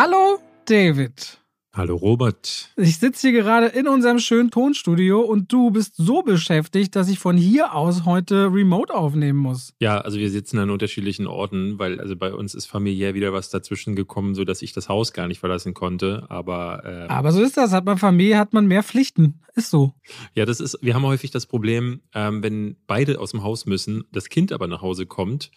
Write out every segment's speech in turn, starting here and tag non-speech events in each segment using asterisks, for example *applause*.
Hallo, David. Hallo Robert. Ich sitze hier gerade in unserem schönen Tonstudio und du bist so beschäftigt, dass ich von hier aus heute remote aufnehmen muss. Ja, also wir sitzen an unterschiedlichen Orten, weil also bei uns ist familiär wieder was dazwischen gekommen, sodass ich das Haus gar nicht verlassen konnte. Aber, äh, aber so ist das. Hat man Familie, hat man mehr Pflichten. Ist so. Ja, das ist, wir haben häufig das Problem, ähm, wenn beide aus dem Haus müssen, das Kind aber nach Hause kommt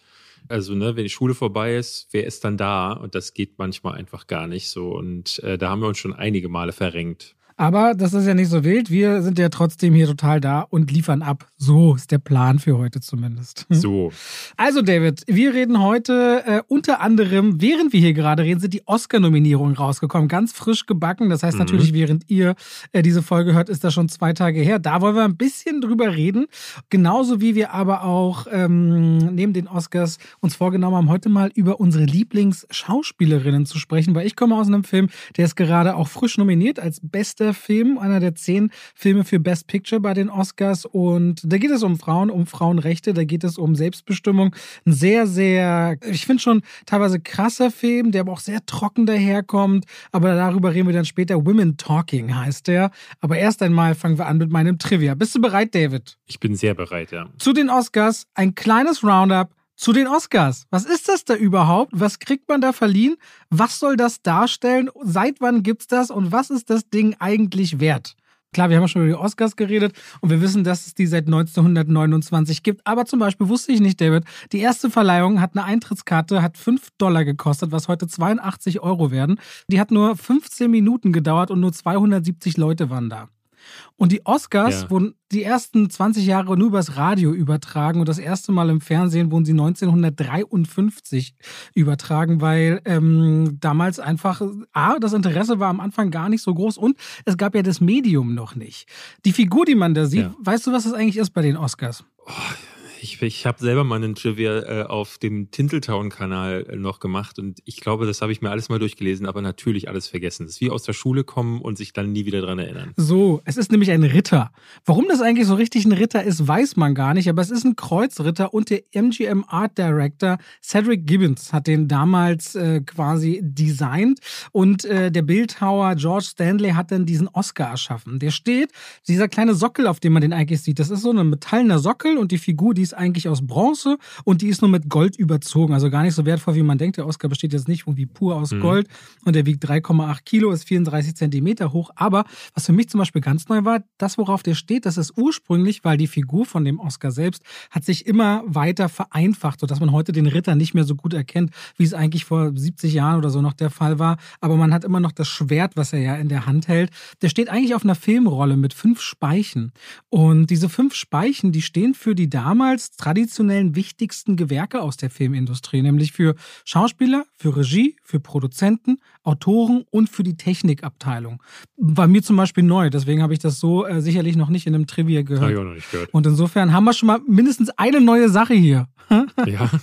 also, ne, wenn die Schule vorbei ist, wer ist dann da? Und das geht manchmal einfach gar nicht so. Und äh, da haben wir uns schon einige Male verrenkt. Aber das ist ja nicht so wild. Wir sind ja trotzdem hier total da und liefern ab. So ist der Plan für heute zumindest. So. Also, David, wir reden heute äh, unter anderem, während wir hier gerade reden, sind die Oscar-Nominierungen rausgekommen. Ganz frisch gebacken. Das heißt mhm. natürlich, während ihr äh, diese Folge hört, ist das schon zwei Tage her. Da wollen wir ein bisschen drüber reden. Genauso wie wir aber auch ähm, neben den Oscars uns vorgenommen haben, heute mal über unsere Lieblingsschauspielerinnen zu sprechen, weil ich komme aus einem Film, der ist gerade auch frisch nominiert als beste bester Film, einer der zehn Filme für Best Picture bei den Oscars. Und da geht es um Frauen, um Frauenrechte, da geht es um Selbstbestimmung. Ein sehr, sehr, ich finde schon teilweise krasser Film, der aber auch sehr trocken daherkommt. Aber darüber reden wir dann später. Women Talking heißt der. Aber erst einmal fangen wir an mit meinem Trivia. Bist du bereit, David? Ich bin sehr bereit, ja. Zu den Oscars ein kleines Roundup zu den Oscars. Was ist das da überhaupt? Was kriegt man da verliehen? Was soll das darstellen? Seit wann gibt's das? Und was ist das Ding eigentlich wert? Klar, wir haben schon über die Oscars geredet und wir wissen, dass es die seit 1929 gibt. Aber zum Beispiel wusste ich nicht, David, die erste Verleihung hat eine Eintrittskarte, hat 5 Dollar gekostet, was heute 82 Euro werden. Die hat nur 15 Minuten gedauert und nur 270 Leute waren da. Und die Oscars ja. wurden die ersten 20 Jahre nur übers Radio übertragen und das erste Mal im Fernsehen wurden sie 1953 übertragen, weil ähm, damals einfach, A, das Interesse war am Anfang gar nicht so groß und es gab ja das Medium noch nicht. Die Figur, die man da sieht, ja. weißt du, was das eigentlich ist bei den Oscars? Oh, ich, ich habe selber mal einen Trivia äh, auf dem Tinteltown-Kanal äh, noch gemacht und ich glaube, das habe ich mir alles mal durchgelesen, aber natürlich alles vergessen. Das ist wie aus der Schule kommen und sich dann nie wieder dran erinnern. So, es ist nämlich ein Ritter. Warum das eigentlich so richtig ein Ritter ist, weiß man gar nicht, aber es ist ein Kreuzritter und der MGM Art Director Cedric Gibbons hat den damals äh, quasi designt und äh, der Bildhauer George Stanley hat dann diesen Oscar erschaffen. Der steht, dieser kleine Sockel, auf dem man den eigentlich sieht, das ist so ein metallener Sockel und die Figur, die ist ist eigentlich aus Bronze und die ist nur mit Gold überzogen. Also gar nicht so wertvoll, wie man denkt. Der Oscar besteht jetzt nicht irgendwie pur aus mhm. Gold und der wiegt 3,8 Kilo, ist 34 Zentimeter hoch. Aber was für mich zum Beispiel ganz neu war, das, worauf der steht, das ist ursprünglich, weil die Figur von dem Oscar selbst hat sich immer weiter vereinfacht, sodass man heute den Ritter nicht mehr so gut erkennt, wie es eigentlich vor 70 Jahren oder so noch der Fall war. Aber man hat immer noch das Schwert, was er ja in der Hand hält. Der steht eigentlich auf einer Filmrolle mit fünf Speichen. Und diese fünf Speichen, die stehen für die damals damals traditionellen wichtigsten Gewerke aus der Filmindustrie, nämlich für Schauspieler, für Regie, für Produzenten, Autoren und für die Technikabteilung. War mir zum Beispiel neu, deswegen habe ich das so äh, sicherlich noch nicht in einem Trivia gehört. Habe ich auch noch nicht gehört. Und insofern haben wir schon mal mindestens eine neue Sache hier. ja. *laughs*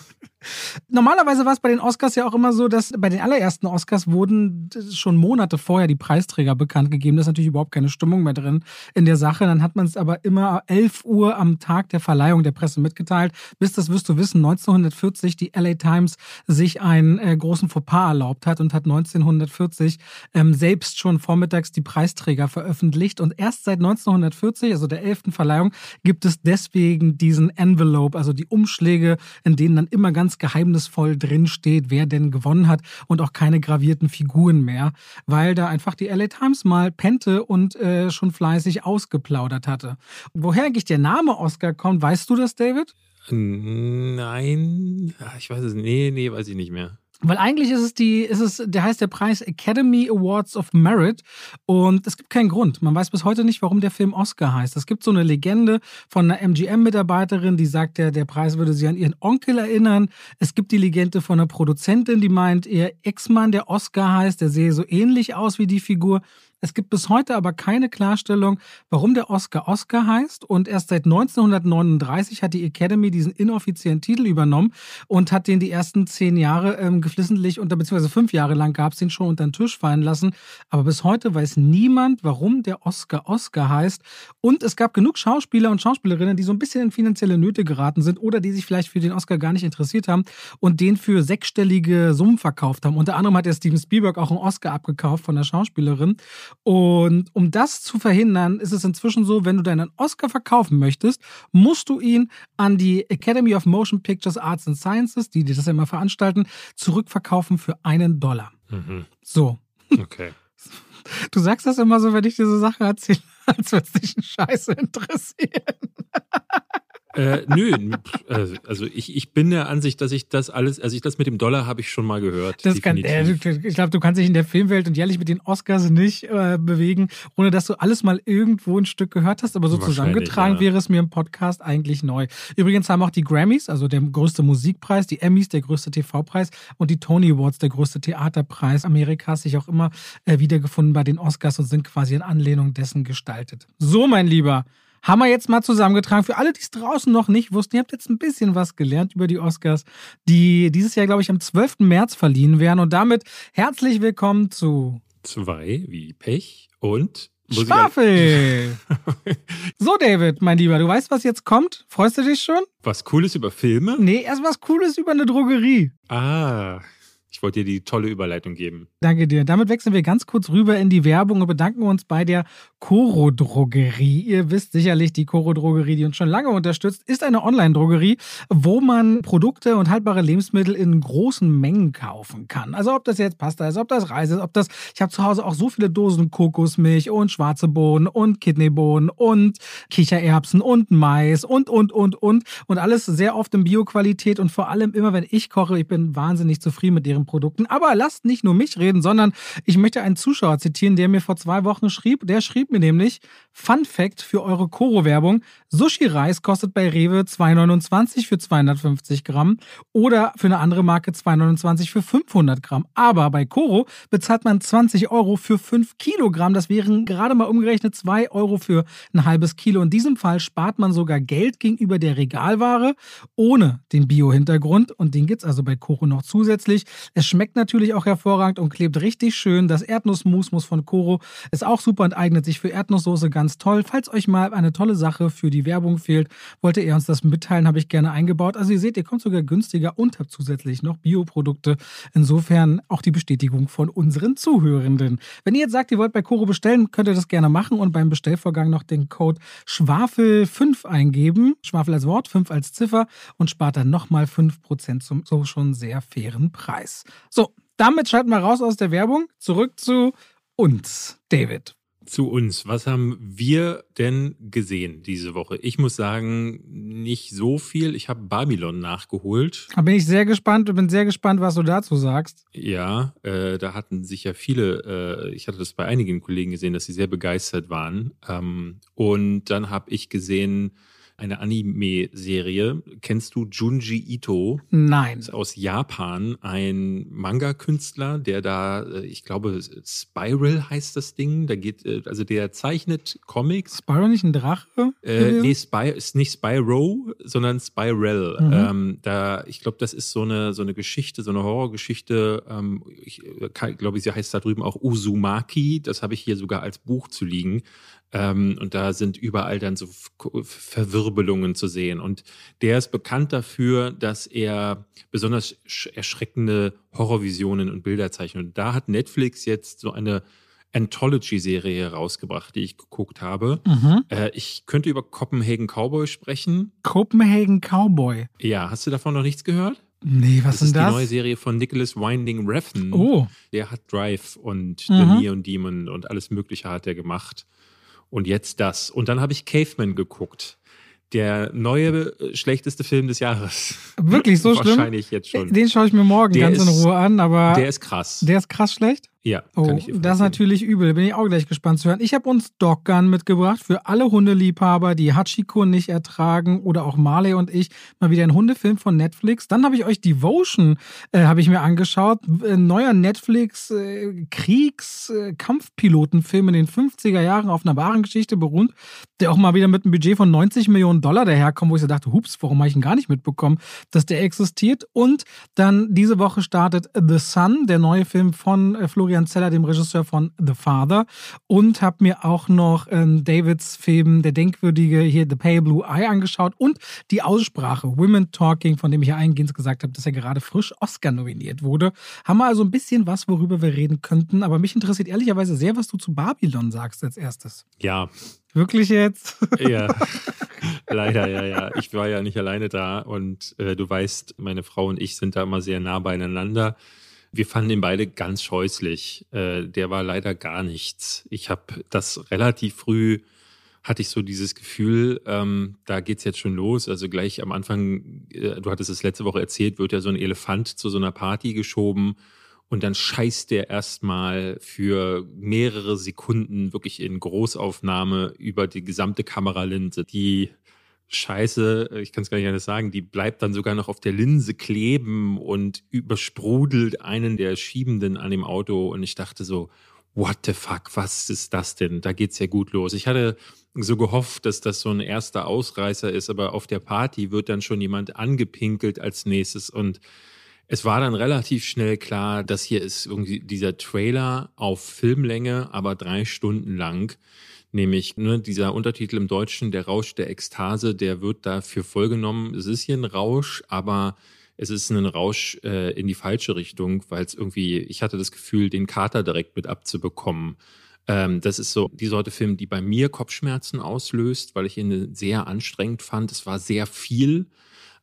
Normalerweise war es bei den Oscars ja auch immer so, dass bei den allerersten Oscars wurden schon Monate vorher die Preisträger bekannt gegeben. Da ist natürlich überhaupt keine Stimmung mehr drin in der Sache. Dann hat man es aber immer 11 Uhr am Tag der Verleihung der Presse mitgeteilt. Bis das wirst du wissen, 1940 die LA Times sich einen äh, großen Fauxpas erlaubt hat und hat 1940 ähm, selbst schon vormittags die Preisträger veröffentlicht. Und erst seit 1940, also der 11. Verleihung, gibt es deswegen diesen Envelope, also die Umschläge, in denen dann immer ganz ganz geheimnisvoll drinsteht, wer denn gewonnen hat und auch keine gravierten Figuren mehr, weil da einfach die LA Times mal pente und äh, schon fleißig ausgeplaudert hatte. Woher eigentlich der Name Oscar kommt, weißt du das, David? Nein, ich weiß es, nee, nee, weiß ich nicht mehr. Weil eigentlich ist es die, ist es, der heißt der Preis Academy Awards of Merit und es gibt keinen Grund. Man weiß bis heute nicht, warum der Film Oscar heißt. Es gibt so eine Legende von einer MGM-Mitarbeiterin, die sagt, der, der Preis würde sie an ihren Onkel erinnern. Es gibt die Legende von einer Produzentin, die meint, ihr Ex-Mann, der Oscar heißt, der sehe so ähnlich aus wie die Figur. Es gibt bis heute aber keine Klarstellung, warum der Oscar Oscar heißt. Und erst seit 1939 hat die Academy diesen inoffiziellen Titel übernommen und hat den die ersten zehn Jahre ähm, geflissentlich unter, beziehungsweise fünf Jahre lang gab es den schon unter den Tisch fallen lassen. Aber bis heute weiß niemand, warum der Oscar Oscar heißt. Und es gab genug Schauspieler und Schauspielerinnen, die so ein bisschen in finanzielle Nöte geraten sind oder die sich vielleicht für den Oscar gar nicht interessiert haben und den für sechsstellige Summen verkauft haben. Unter anderem hat der Steven Spielberg auch einen Oscar abgekauft von der Schauspielerin. Und um das zu verhindern, ist es inzwischen so, wenn du deinen Oscar verkaufen möchtest, musst du ihn an die Academy of Motion Pictures Arts and Sciences, die, die das ja immer veranstalten, zurückverkaufen für einen Dollar. Mhm. So. Okay. *laughs* Du sagst das immer so, wenn ich diese Sache erzähle, *laughs* als würde es dich ein Scheiße interessieren. *laughs* Äh, nö, äh, also ich, ich bin der Ansicht, dass ich das alles, also ich das mit dem Dollar habe ich schon mal gehört. Das kann, äh, ich glaube, du kannst dich in der Filmwelt und jährlich mit den Oscars nicht äh, bewegen, ohne dass du alles mal irgendwo ein Stück gehört hast, aber so zusammengetragen ja. wäre es mir im Podcast eigentlich neu. Übrigens haben auch die Grammys, also der größte Musikpreis, die Emmys, der größte TV-Preis und die Tony Awards, der größte Theaterpreis Amerikas, sich auch immer äh, wiedergefunden bei den Oscars und sind quasi in Anlehnung dessen gestaltet. So, mein Lieber haben wir jetzt mal zusammengetragen. Für alle, die es draußen noch nicht wussten, ihr habt jetzt ein bisschen was gelernt über die Oscars, die dieses Jahr, glaube ich, am 12. März verliehen werden. Und damit herzlich willkommen zu zwei wie Pech und Schwafel! *laughs* so, David, mein Lieber, du weißt, was jetzt kommt? Freust du dich schon? Was Cooles über Filme? Nee, erst was Cooles über eine Drogerie. Ah, ich wollte dir die tolle Überleitung geben. Danke dir. Damit wechseln wir ganz kurz rüber in die Werbung und bedanken uns bei der Coro Drogerie. Ihr wisst sicherlich, die Coro Drogerie, die uns schon lange unterstützt, ist eine Online-Drogerie, wo man Produkte und haltbare Lebensmittel in großen Mengen kaufen kann. Also ob das jetzt Pasta ist, ob das Reis ist, ob das, ich habe zu Hause auch so viele Dosen Kokosmilch und schwarze Bohnen und Kidneybohnen und Kichererbsen und Mais und, und, und, und. Und alles sehr oft in Bioqualität und vor allem immer, wenn ich koche, ich bin wahnsinnig zufrieden mit ihren Produkten. Aber lasst nicht nur mich reden, sondern ich möchte einen Zuschauer zitieren, der mir vor zwei Wochen schrieb. Der schrieb mir nämlich, Fun Fact für eure Koro-Werbung, Sushi-Reis kostet bei Rewe 2,29 für 250 Gramm oder für eine andere Marke 2,29 für 500 Gramm. Aber bei Koro bezahlt man 20 Euro für 5 Kilogramm. Das wären gerade mal umgerechnet 2 Euro für ein halbes Kilo. In diesem Fall spart man sogar Geld gegenüber der Regalware ohne den Bio-Hintergrund. Und den gibt es also bei Koro noch zusätzlich. Es schmeckt natürlich auch hervorragend und klebt richtig schön. Das Erdnussmus von Koro ist auch super und eignet sich für Erdnusssoße ganz toll. Falls euch mal eine tolle Sache für die Werbung fehlt, wollte ihr uns das mitteilen, habe ich gerne eingebaut. Also ihr seht, ihr kommt sogar günstiger und habt zusätzlich noch Bioprodukte. Insofern auch die Bestätigung von unseren Zuhörenden. Wenn ihr jetzt sagt, ihr wollt bei Koro bestellen, könnt ihr das gerne machen und beim Bestellvorgang noch den Code Schwafel5 eingeben. Schwafel als Wort, 5 als Ziffer und spart dann nochmal 5% zum so schon sehr fairen Preis. So, damit schalten wir raus aus der Werbung. Zurück zu uns, David. Zu uns. Was haben wir denn gesehen diese Woche? Ich muss sagen, nicht so viel. Ich habe Babylon nachgeholt. Da bin ich sehr gespannt und bin sehr gespannt, was du dazu sagst. Ja, äh, da hatten sich ja viele, äh, ich hatte das bei einigen Kollegen gesehen, dass sie sehr begeistert waren. Ähm, und dann habe ich gesehen, eine Anime-Serie. Kennst du Junji Ito? Nein. Ist aus Japan ein Manga-Künstler, der da, äh, ich glaube, Spiral heißt das Ding. Da geht, äh, also der zeichnet Comics. Spiral nicht ein Drache? Äh, nee, Spy, ist nicht Spyro, sondern Spiral. Mhm. Ähm, da, ich glaube, das ist so eine, so eine Geschichte, so eine Horrorgeschichte. Ähm, ich äh, glaube, sie heißt da drüben auch Uzumaki. Das habe ich hier sogar als Buch zu liegen. Ähm, und da sind überall dann so Verwirbelungen zu sehen. Und der ist bekannt dafür, dass er besonders erschreckende Horrorvisionen und Bilder zeichnet. Und da hat Netflix jetzt so eine Anthology-Serie rausgebracht, die ich geguckt habe. Mhm. Äh, ich könnte über Copenhagen Cowboy sprechen. Copenhagen Cowboy? Ja, hast du davon noch nichts gehört? Nee, was das ist das? die neue Serie von Nicholas Winding Refn. Oh. Der hat Drive und mhm. The Neon Demon und alles Mögliche hat er gemacht. Und jetzt das. Und dann habe ich Caveman geguckt. Der neue äh, schlechteste Film des Jahres. Wirklich so Wahrscheinlich schlimm? Wahrscheinlich jetzt schon. Den schaue ich mir morgen der ganz ist, in Ruhe an, aber. Der ist krass. Der ist krass schlecht? Ja, oh, das ist natürlich übel. Bin ich auch gleich gespannt zu hören. Ich habe uns Doggun mitgebracht für alle Hundeliebhaber, die Hachiko nicht ertragen oder auch Marley und ich. Mal wieder ein Hundefilm von Netflix. Dann habe ich euch Devotion äh, habe ich mir angeschaut. Ein neuer Netflix äh, Kriegs äh, in den 50er Jahren auf einer wahren Geschichte beruht, der auch mal wieder mit einem Budget von 90 Millionen Dollar daherkommt, wo ich so dachte, hups, warum habe ich ihn gar nicht mitbekommen, dass der existiert. Und dann diese Woche startet The Sun, der neue Film von äh, Florian Zeller, dem Regisseur von The Father. Und habe mir auch noch ähm, Davids Film, der denkwürdige hier The Pale Blue Eye angeschaut und die Aussprache Women Talking, von dem ich ja eingehend gesagt habe, dass er gerade frisch Oscar nominiert wurde. Haben wir also ein bisschen was, worüber wir reden könnten. Aber mich interessiert ehrlicherweise sehr, was du zu Babylon sagst als erstes. Ja, Wirklich jetzt? ja. *laughs* Leider, ja, ja. Ich war ja nicht alleine da und äh, du weißt, meine Frau und ich sind da immer sehr nah beieinander. Wir fanden ihn beide ganz scheußlich. Äh, der war leider gar nichts. Ich habe das relativ früh, hatte ich so dieses Gefühl, ähm, da geht's jetzt schon los. Also gleich am Anfang, äh, du hattest es letzte Woche erzählt, wird ja so ein Elefant zu so einer Party geschoben und dann scheißt der erstmal für mehrere Sekunden wirklich in Großaufnahme über die gesamte Kameralinse. Die Scheiße, ich kann es gar nicht anders sagen, die bleibt dann sogar noch auf der Linse kleben und übersprudelt einen der Schiebenden an dem Auto. Und ich dachte so, what the fuck, was ist das denn? Da geht's ja gut los. Ich hatte so gehofft, dass das so ein erster Ausreißer ist, aber auf der Party wird dann schon jemand angepinkelt als nächstes und es war dann relativ schnell klar, dass hier ist irgendwie dieser Trailer auf Filmlänge, aber drei Stunden lang. Nämlich ne, dieser Untertitel im Deutschen, der Rausch der Ekstase, der wird dafür vollgenommen. Es ist hier ein Rausch, aber es ist ein Rausch äh, in die falsche Richtung, weil es irgendwie, ich hatte das Gefühl, den Kater direkt mit abzubekommen. Ähm, das ist so die Sorte Film, die bei mir Kopfschmerzen auslöst, weil ich ihn sehr anstrengend fand. Es war sehr viel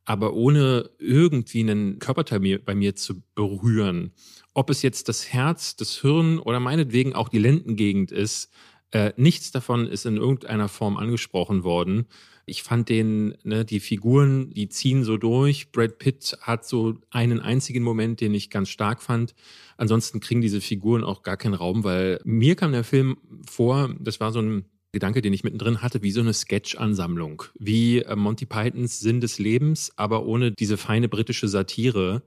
aber ohne irgendwie einen Körperteil bei mir zu berühren. Ob es jetzt das Herz, das Hirn oder meinetwegen auch die Lendengegend ist, äh, nichts davon ist in irgendeiner Form angesprochen worden. Ich fand den, ne, die Figuren, die ziehen so durch. Brad Pitt hat so einen einzigen Moment, den ich ganz stark fand. Ansonsten kriegen diese Figuren auch gar keinen Raum, weil mir kam der Film vor, das war so ein Gedanke, den ich mittendrin hatte, wie so eine Sketch-Ansammlung, wie äh, Monty Pythons Sinn des Lebens, aber ohne diese feine britische Satire.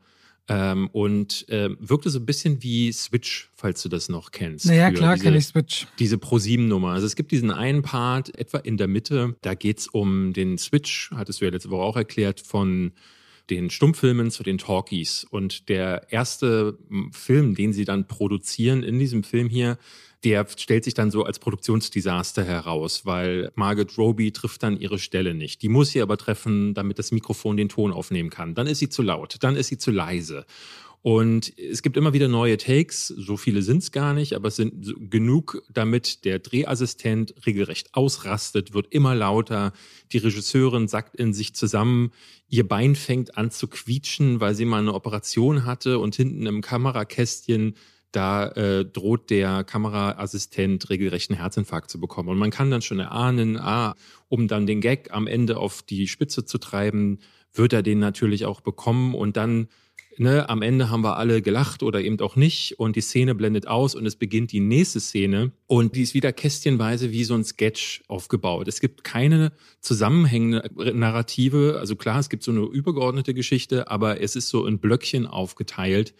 Ähm, und äh, wirkte so ein bisschen wie Switch, falls du das noch kennst. Naja, klar kenne ich Switch. Diese Pro-7-Nummer. Also es gibt diesen einen Part, etwa in der Mitte, da geht's um den Switch, hattest du ja letzte Woche auch erklärt, von den Stummfilmen zu den Talkies. Und der erste Film, den sie dann produzieren in diesem Film hier, der stellt sich dann so als Produktionsdesaster heraus, weil Margaret Roby trifft dann ihre Stelle nicht. Die muss sie aber treffen, damit das Mikrofon den Ton aufnehmen kann. Dann ist sie zu laut, dann ist sie zu leise. Und es gibt immer wieder neue Takes, so viele sind es gar nicht, aber es sind genug, damit der Drehassistent regelrecht ausrastet, wird immer lauter. Die Regisseurin sackt in sich zusammen, ihr Bein fängt an zu quietschen, weil sie mal eine Operation hatte und hinten im Kamerakästchen da äh, droht der Kameraassistent regelrecht einen Herzinfarkt zu bekommen. Und man kann dann schon erahnen, ah, um dann den Gag am Ende auf die Spitze zu treiben, wird er den natürlich auch bekommen. Und dann Ne, am Ende haben wir alle gelacht oder eben auch nicht. Und die Szene blendet aus und es beginnt die nächste Szene. Und die ist wieder kästchenweise wie so ein Sketch aufgebaut. Es gibt keine zusammenhängende Narrative, also klar, es gibt so eine übergeordnete Geschichte, aber es ist so in Blöckchen aufgeteilt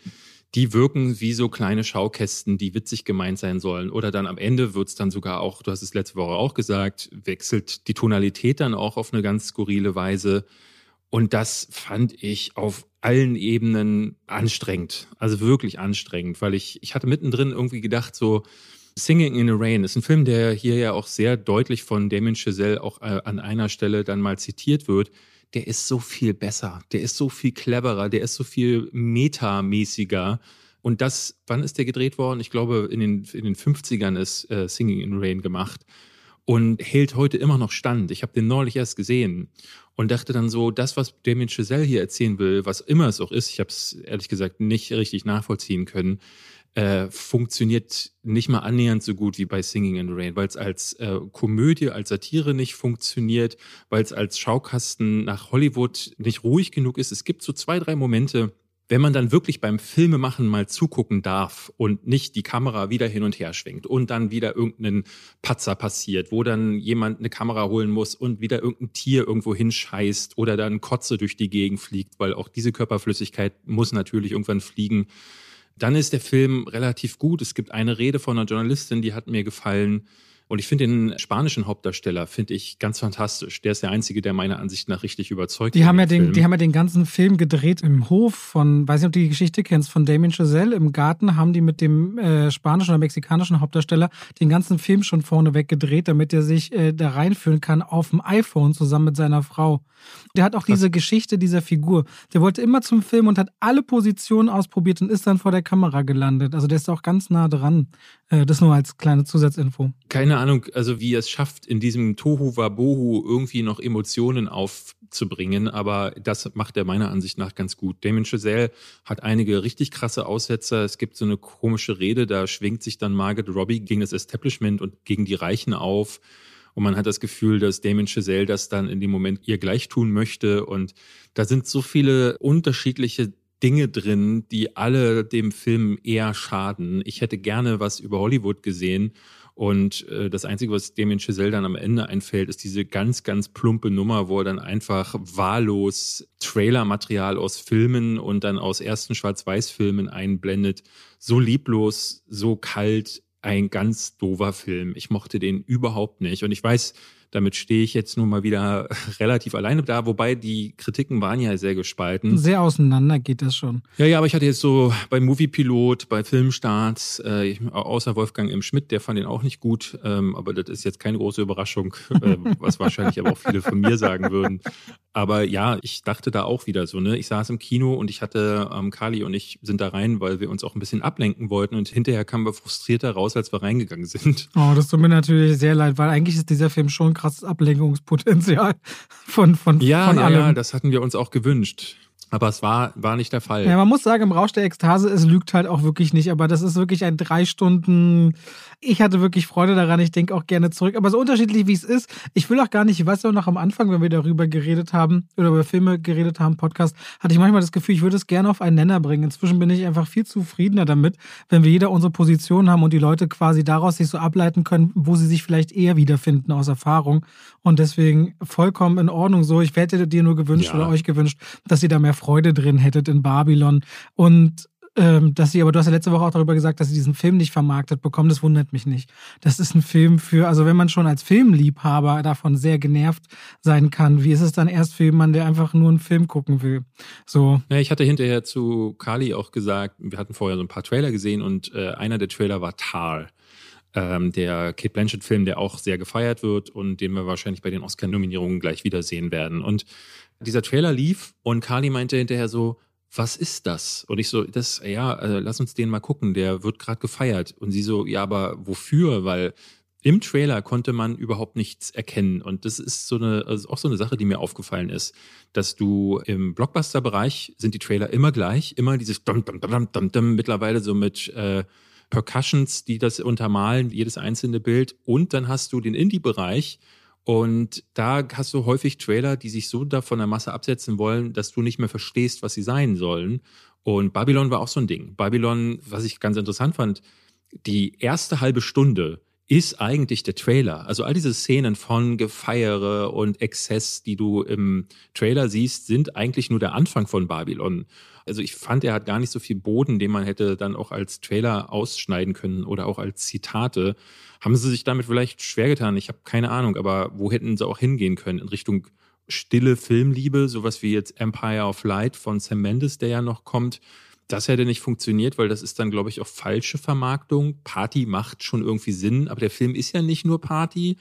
die wirken wie so kleine Schaukästen, die witzig gemeint sein sollen. Oder dann am Ende wird's dann sogar auch, du hast es letzte Woche auch gesagt, wechselt die Tonalität dann auch auf eine ganz skurrile Weise. Und das fand ich auf allen Ebenen anstrengend. Also wirklich anstrengend, weil ich, ich hatte mittendrin irgendwie gedacht, so, Singing in the Rain ist ein Film, der hier ja auch sehr deutlich von Damien Chazelle auch äh, an einer Stelle dann mal zitiert wird der ist so viel besser, der ist so viel cleverer, der ist so viel metamäßiger. Und das, wann ist der gedreht worden? Ich glaube, in den, in den 50ern ist äh, Singing in Rain gemacht und hält heute immer noch stand. Ich habe den neulich erst gesehen und dachte dann so, das, was Damien Chazelle hier erzählen will, was immer es auch ist, ich habe es ehrlich gesagt nicht richtig nachvollziehen können, äh, funktioniert nicht mal annähernd so gut wie bei Singing in the Rain, weil es als äh, Komödie, als Satire nicht funktioniert, weil es als Schaukasten nach Hollywood nicht ruhig genug ist. Es gibt so zwei, drei Momente, wenn man dann wirklich beim Filmemachen mal zugucken darf und nicht die Kamera wieder hin und her schwenkt und dann wieder irgendein Patzer passiert, wo dann jemand eine Kamera holen muss und wieder irgendein Tier irgendwo hinscheißt oder dann Kotze durch die Gegend fliegt, weil auch diese Körperflüssigkeit muss natürlich irgendwann fliegen. Dann ist der Film relativ gut. Es gibt eine Rede von einer Journalistin, die hat mir gefallen und ich finde den spanischen Hauptdarsteller finde ich ganz fantastisch. Der ist der einzige, der meiner Ansicht nach richtig überzeugt. Die haben ja den, Film. die haben ja den ganzen Film gedreht im Hof von, weiß nicht, ob du die Geschichte kennst, von Damien Chazelle im Garten haben die mit dem äh, spanischen oder mexikanischen Hauptdarsteller den ganzen Film schon vorneweg gedreht, damit er sich äh, da reinführen kann auf dem iPhone zusammen mit seiner Frau. Der hat auch Krass. diese Geschichte dieser Figur. Der wollte immer zum Film und hat alle Positionen ausprobiert und ist dann vor der Kamera gelandet. Also der ist auch ganz nah dran. Äh, das nur als kleine Zusatzinfo. Keine Ahnung, also wie er es schafft, in diesem Tohu Wabohu irgendwie noch Emotionen aufzubringen, aber das macht er meiner Ansicht nach ganz gut. Damien Chazelle hat einige richtig krasse Aussetzer. Es gibt so eine komische Rede, da schwingt sich dann Margaret Robbie gegen das Establishment und gegen die Reichen auf. Und man hat das Gefühl, dass Damien Chazelle das dann in dem Moment ihr gleich tun möchte. Und da sind so viele unterschiedliche Dinge drin, die alle dem Film eher schaden. Ich hätte gerne was über Hollywood gesehen. Und äh, das Einzige, was Damien Chazelle dann am Ende einfällt, ist diese ganz, ganz plumpe Nummer, wo er dann einfach wahllos Trailermaterial aus Filmen und dann aus ersten Schwarz-Weiß-Filmen einblendet. So lieblos, so kalt, ein ganz doofer Film. Ich mochte den überhaupt nicht. Und ich weiß, damit stehe ich jetzt nun mal wieder *laughs* relativ alleine da, wobei die Kritiken waren ja sehr gespalten. Sehr auseinander geht das schon. Ja, ja, aber ich hatte jetzt so bei Moviepilot, bei Filmstarts, äh, außer Wolfgang im Schmidt, der fand den auch nicht gut, ähm, aber das ist jetzt keine große Überraschung, äh, *laughs* was wahrscheinlich aber auch viele von mir sagen würden. Aber ja, ich dachte da auch wieder so, ne? Ich saß im Kino und ich hatte, ähm, Kali und ich sind da rein, weil wir uns auch ein bisschen ablenken wollten und hinterher kamen wir frustrierter raus, als wir reingegangen sind. Oh, das tut mir natürlich sehr leid, weil eigentlich ist dieser Film schon krasses Ablenkungspotenzial *laughs* von, von, ja, von allem. Ja, das hatten wir uns auch gewünscht. Aber es war, war nicht der Fall. Ja, man muss sagen, im Rausch der Ekstase, es lügt halt auch wirklich nicht. Aber das ist wirklich ein drei Stunden. Ich hatte wirklich Freude daran. Ich denke auch gerne zurück. Aber so unterschiedlich wie es ist, ich will auch gar nicht, ich weiß auch noch am Anfang, wenn wir darüber geredet haben oder über Filme geredet haben, Podcast, hatte ich manchmal das Gefühl, ich würde es gerne auf einen Nenner bringen. Inzwischen bin ich einfach viel zufriedener damit, wenn wir jeder unsere Position haben und die Leute quasi daraus sich so ableiten können, wo sie sich vielleicht eher wiederfinden aus Erfahrung. Und deswegen vollkommen in Ordnung so. Ich hätte dir nur gewünscht ja. oder euch gewünscht, dass ihr da mehr Freude drin hättet in Babylon. Und ähm, dass sie, aber du hast ja letzte Woche auch darüber gesagt, dass sie diesen Film nicht vermarktet bekommen. Das wundert mich nicht. Das ist ein Film für, also wenn man schon als Filmliebhaber davon sehr genervt sein kann, wie ist es dann erst für jemanden, der einfach nur einen Film gucken will? So. Ja, ich hatte hinterher zu Kali auch gesagt, wir hatten vorher so ein paar Trailer gesehen und äh, einer der Trailer war Tar. Ähm, der Kate Blanchett-Film, der auch sehr gefeiert wird und den wir wahrscheinlich bei den Oscar-Nominierungen gleich wiedersehen werden. Und dieser Trailer lief und Kali meinte hinterher so, was ist das? Und ich so, das, ja, äh, lass uns den mal gucken, der wird gerade gefeiert. Und sie so, ja, aber wofür? Weil im Trailer konnte man überhaupt nichts erkennen. Und das ist so eine, also auch so eine Sache, die mir aufgefallen ist, dass du im Blockbuster-Bereich sind die Trailer immer gleich, immer dieses dum, dum, dum, dum, dum, mittlerweile so mit äh, Percussions, die das untermalen, jedes einzelne Bild. Und dann hast du den Indie-Bereich, und da hast du häufig Trailer, die sich so da von der Masse absetzen wollen, dass du nicht mehr verstehst, was sie sein sollen. Und Babylon war auch so ein Ding. Babylon, was ich ganz interessant fand, die erste halbe Stunde ist eigentlich der Trailer. Also all diese Szenen von Gefeiere und Exzess, die du im Trailer siehst, sind eigentlich nur der Anfang von Babylon. Also ich fand, er hat gar nicht so viel Boden, den man hätte dann auch als Trailer ausschneiden können oder auch als Zitate. Haben sie sich damit vielleicht schwer getan? Ich habe keine Ahnung, aber wo hätten sie auch hingehen können? In Richtung stille Filmliebe, sowas wie jetzt Empire of Light von Sam Mendes, der ja noch kommt das hätte nicht funktioniert, weil das ist dann, glaube ich, auch falsche Vermarktung. Party macht schon irgendwie Sinn, aber der Film ist ja nicht nur Party.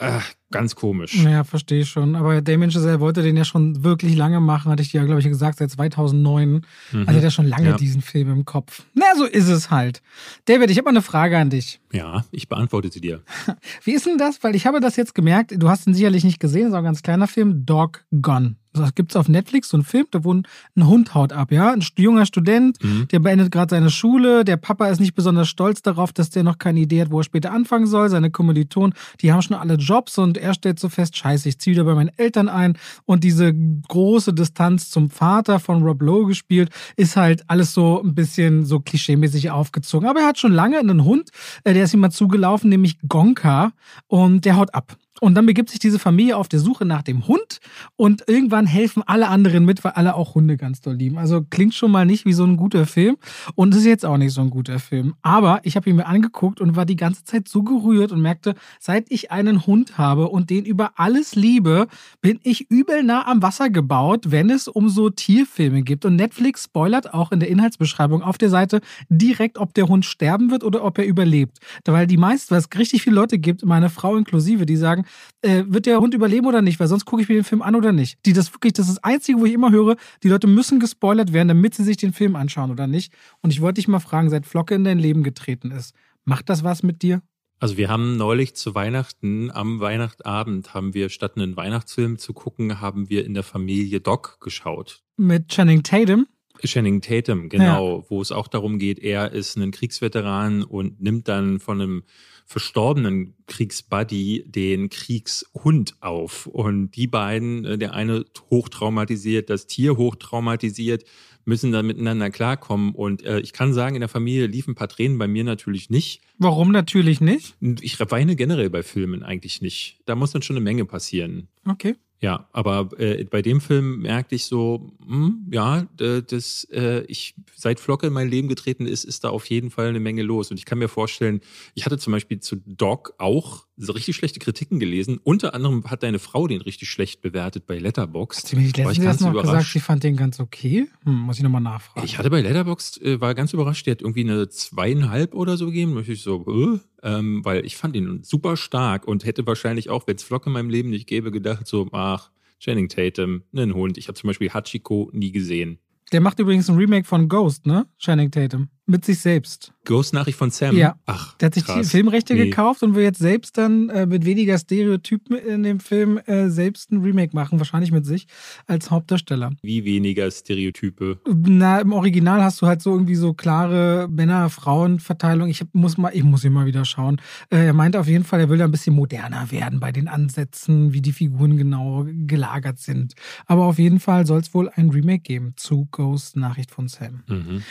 Äh, ganz komisch. Ja, verstehe ich schon. Aber Damien Chazelle wollte den ja schon wirklich lange machen, hatte ich dir ja, glaube ich, gesagt, seit 2009. Mhm. Also er hat ja schon lange ja. diesen Film im Kopf. Na, so ist es halt. David, ich habe mal eine Frage an dich. Ja, ich beantworte sie dir. *laughs* Wie ist denn das? Weil ich habe das jetzt gemerkt, du hast ihn sicherlich nicht gesehen, das ist auch ein ganz kleiner Film, Dog Gone. Das gibt's auf Netflix, so ein Film, da wo ein Hund haut ab, ja. Ein junger Student, mhm. der beendet gerade seine Schule. Der Papa ist nicht besonders stolz darauf, dass der noch keine Idee hat, wo er später anfangen soll. Seine Kommilitonen, die haben schon alle Jobs und er stellt so fest, scheiße, ich ziehe wieder bei meinen Eltern ein und diese große Distanz zum Vater von Rob Lowe gespielt, ist halt alles so ein bisschen so klischeemäßig aufgezogen. Aber er hat schon lange einen Hund, äh, der ist ihm mal zugelaufen, nämlich Gonka und der haut ab. Und dann begibt sich diese Familie auf der Suche nach dem Hund und irgendwann helfen alle anderen mit, weil alle auch Hunde ganz doll lieben. Also klingt schon mal nicht wie so ein guter Film und ist jetzt auch nicht so ein guter Film. Aber ich habe ihn mir angeguckt und war die ganze Zeit so gerührt und merkte, seit ich einen Hund habe und den über alles liebe, bin ich übel nah am Wasser gebaut, wenn es um so Tierfilme geht. Und Netflix spoilert auch in der Inhaltsbeschreibung auf der Seite direkt, ob der Hund sterben wird oder ob er überlebt. Weil die meisten, es richtig viele Leute gibt, meine Frau inklusive, die sagen, äh, wird der Hund überleben oder nicht? Weil sonst gucke ich mir den Film an oder nicht. Die das wirklich, das ist das Einzige, wo ich immer höre, die Leute müssen gespoilert werden, damit sie sich den Film anschauen oder nicht. Und ich wollte dich mal fragen, seit Flocke in dein Leben getreten ist, macht das was mit dir? Also wir haben neulich zu Weihnachten, am Weihnachtabend, haben wir statt einen Weihnachtsfilm zu gucken, haben wir in der Familie Doc geschaut. Mit Channing Tatum? Channing Tatum, genau, ja. wo es auch darum geht, er ist ein Kriegsveteran und nimmt dann von einem verstorbenen Kriegsbuddy den Kriegshund auf. Und die beiden, äh, der eine hochtraumatisiert, das Tier hochtraumatisiert, müssen dann miteinander klarkommen. Und äh, ich kann sagen, in der Familie liefen ein paar Tränen, bei mir natürlich nicht. Warum natürlich nicht? Ich weine generell bei Filmen eigentlich nicht. Da muss dann schon eine Menge passieren. Okay. Ja, aber äh, bei dem Film merkte ich so, hm, ja, das, äh, ich seit Flocke in mein Leben getreten ist, ist da auf jeden Fall eine Menge los. Und ich kann mir vorstellen, ich hatte zum Beispiel zu Doc auch so richtig schlechte Kritiken gelesen. Unter anderem hat deine Frau den richtig schlecht bewertet bei Letterboxd. Hast du mir nicht letztens noch gesagt, sie fand den ganz okay? Hm, muss ich nochmal nachfragen. Ich hatte bei Letterboxd, äh, war ganz überrascht, die hat irgendwie eine zweieinhalb oder so gegeben. Und ich so, äh, ähm, weil ich fand ihn super stark und hätte wahrscheinlich auch, wenn es Flock in meinem Leben nicht gäbe, gedacht so, ach, Channing Tatum, einen Hund. Ich habe zum Beispiel Hachiko nie gesehen. Der macht übrigens ein Remake von Ghost, ne? Channing Tatum mit sich selbst. Ghost-Nachricht von Sam? Ja. Ach, Der hat sich krass. die Filmrechte nee. gekauft und will jetzt selbst dann äh, mit weniger Stereotypen in dem Film äh, selbst ein Remake machen, wahrscheinlich mit sich als Hauptdarsteller. Wie weniger Stereotype? Na, im Original hast du halt so irgendwie so klare Männer-Frauen-Verteilung. Ich muss mal, ich muss mal wieder schauen. Äh, er meinte auf jeden Fall, er will da ein bisschen moderner werden bei den Ansätzen, wie die Figuren genau gelagert sind. Aber auf jeden Fall soll es wohl ein Remake geben zu Ghost-Nachricht von Sam. Mhm,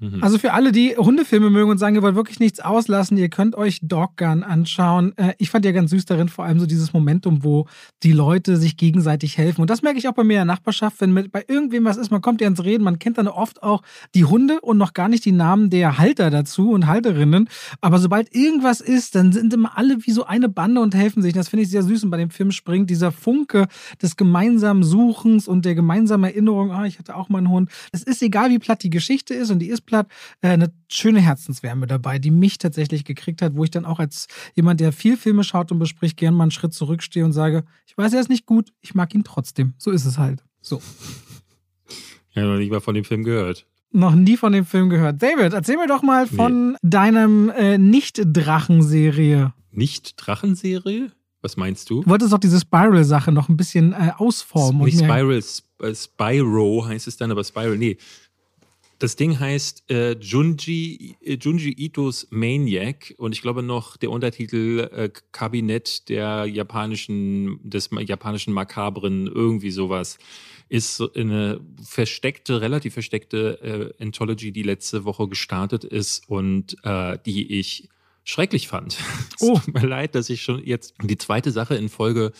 mh, mh. Also für alle, die Hundefilme mögen und sagen, ihr wollt wirklich nichts auslassen, ihr könnt euch Dog Gun anschauen. Äh, ich fand ja ganz süß darin vor allem so dieses Momentum, wo die Leute sich gegenseitig helfen. Und das merke ich auch bei mir in der Nachbarschaft, wenn mit, bei irgendwem was ist, man kommt ja ins Reden, man kennt dann oft auch die Hunde und noch gar nicht die Namen der Halter dazu und Halterinnen. Aber sobald irgendwas ist, dann sind immer alle wie so eine Bande und helfen sich. Das finde ich sehr süß. Und bei dem Film springt dieser Funke des gemeinsamen Suchens und der gemeinsamen Erinnerung, ah, ich hatte auch mal einen Hund. Es ist egal, wie platt die Geschichte ist und die ist platt äh, eine schöne Herzenswärme dabei, die mich tatsächlich gekriegt hat, wo ich dann auch als jemand, der viel Filme schaut und bespricht, gern mal einen Schritt zurückstehe und sage, ich weiß, er ist nicht gut, ich mag ihn trotzdem. So ist es halt. So. Ich habe noch nicht mal von dem Film gehört. Noch nie von dem Film gehört. David, erzähl mir doch mal von nee. deinem äh, Nicht-Drachenserie. Nicht-Drachenserie? Was meinst du? Du wolltest doch diese Spiral-Sache noch ein bisschen äh, ausformen. Nicht Spiral, Sp Spyro heißt es dann, aber Spiral, nee. Das Ding heißt äh, Junji, äh, Junji Itos Maniac und ich glaube noch der Untertitel äh, Kabinett der japanischen, des japanischen Makabren, irgendwie sowas, ist eine versteckte, relativ versteckte äh, Anthology, die letzte Woche gestartet ist und äh, die ich schrecklich fand. *laughs* Oh. Es tut mir leid, dass ich schon jetzt die zweite Sache in Folge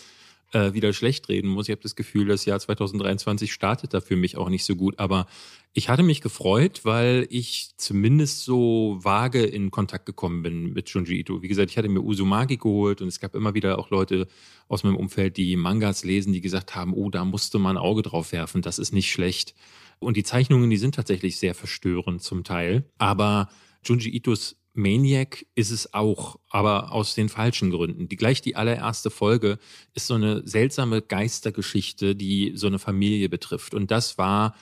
äh, wieder schlecht reden muss. Ich habe das Gefühl, das Jahr 2023 startet da für mich auch nicht so gut. Aber ich hatte mich gefreut, weil ich zumindest so vage in Kontakt gekommen bin mit Junji Ito. Wie gesagt, ich hatte mir Uzumaki geholt und es gab immer wieder auch Leute aus meinem Umfeld, die Mangas lesen, die gesagt haben, oh, da musste man ein Auge drauf werfen, das ist nicht schlecht. Und die Zeichnungen, die sind tatsächlich sehr verstörend zum Teil. Aber Junji Itos Maniac ist es auch, aber aus den falschen Gründen. Die gleich die allererste Folge ist so eine seltsame Geistergeschichte, die so eine Familie betrifft. Und das war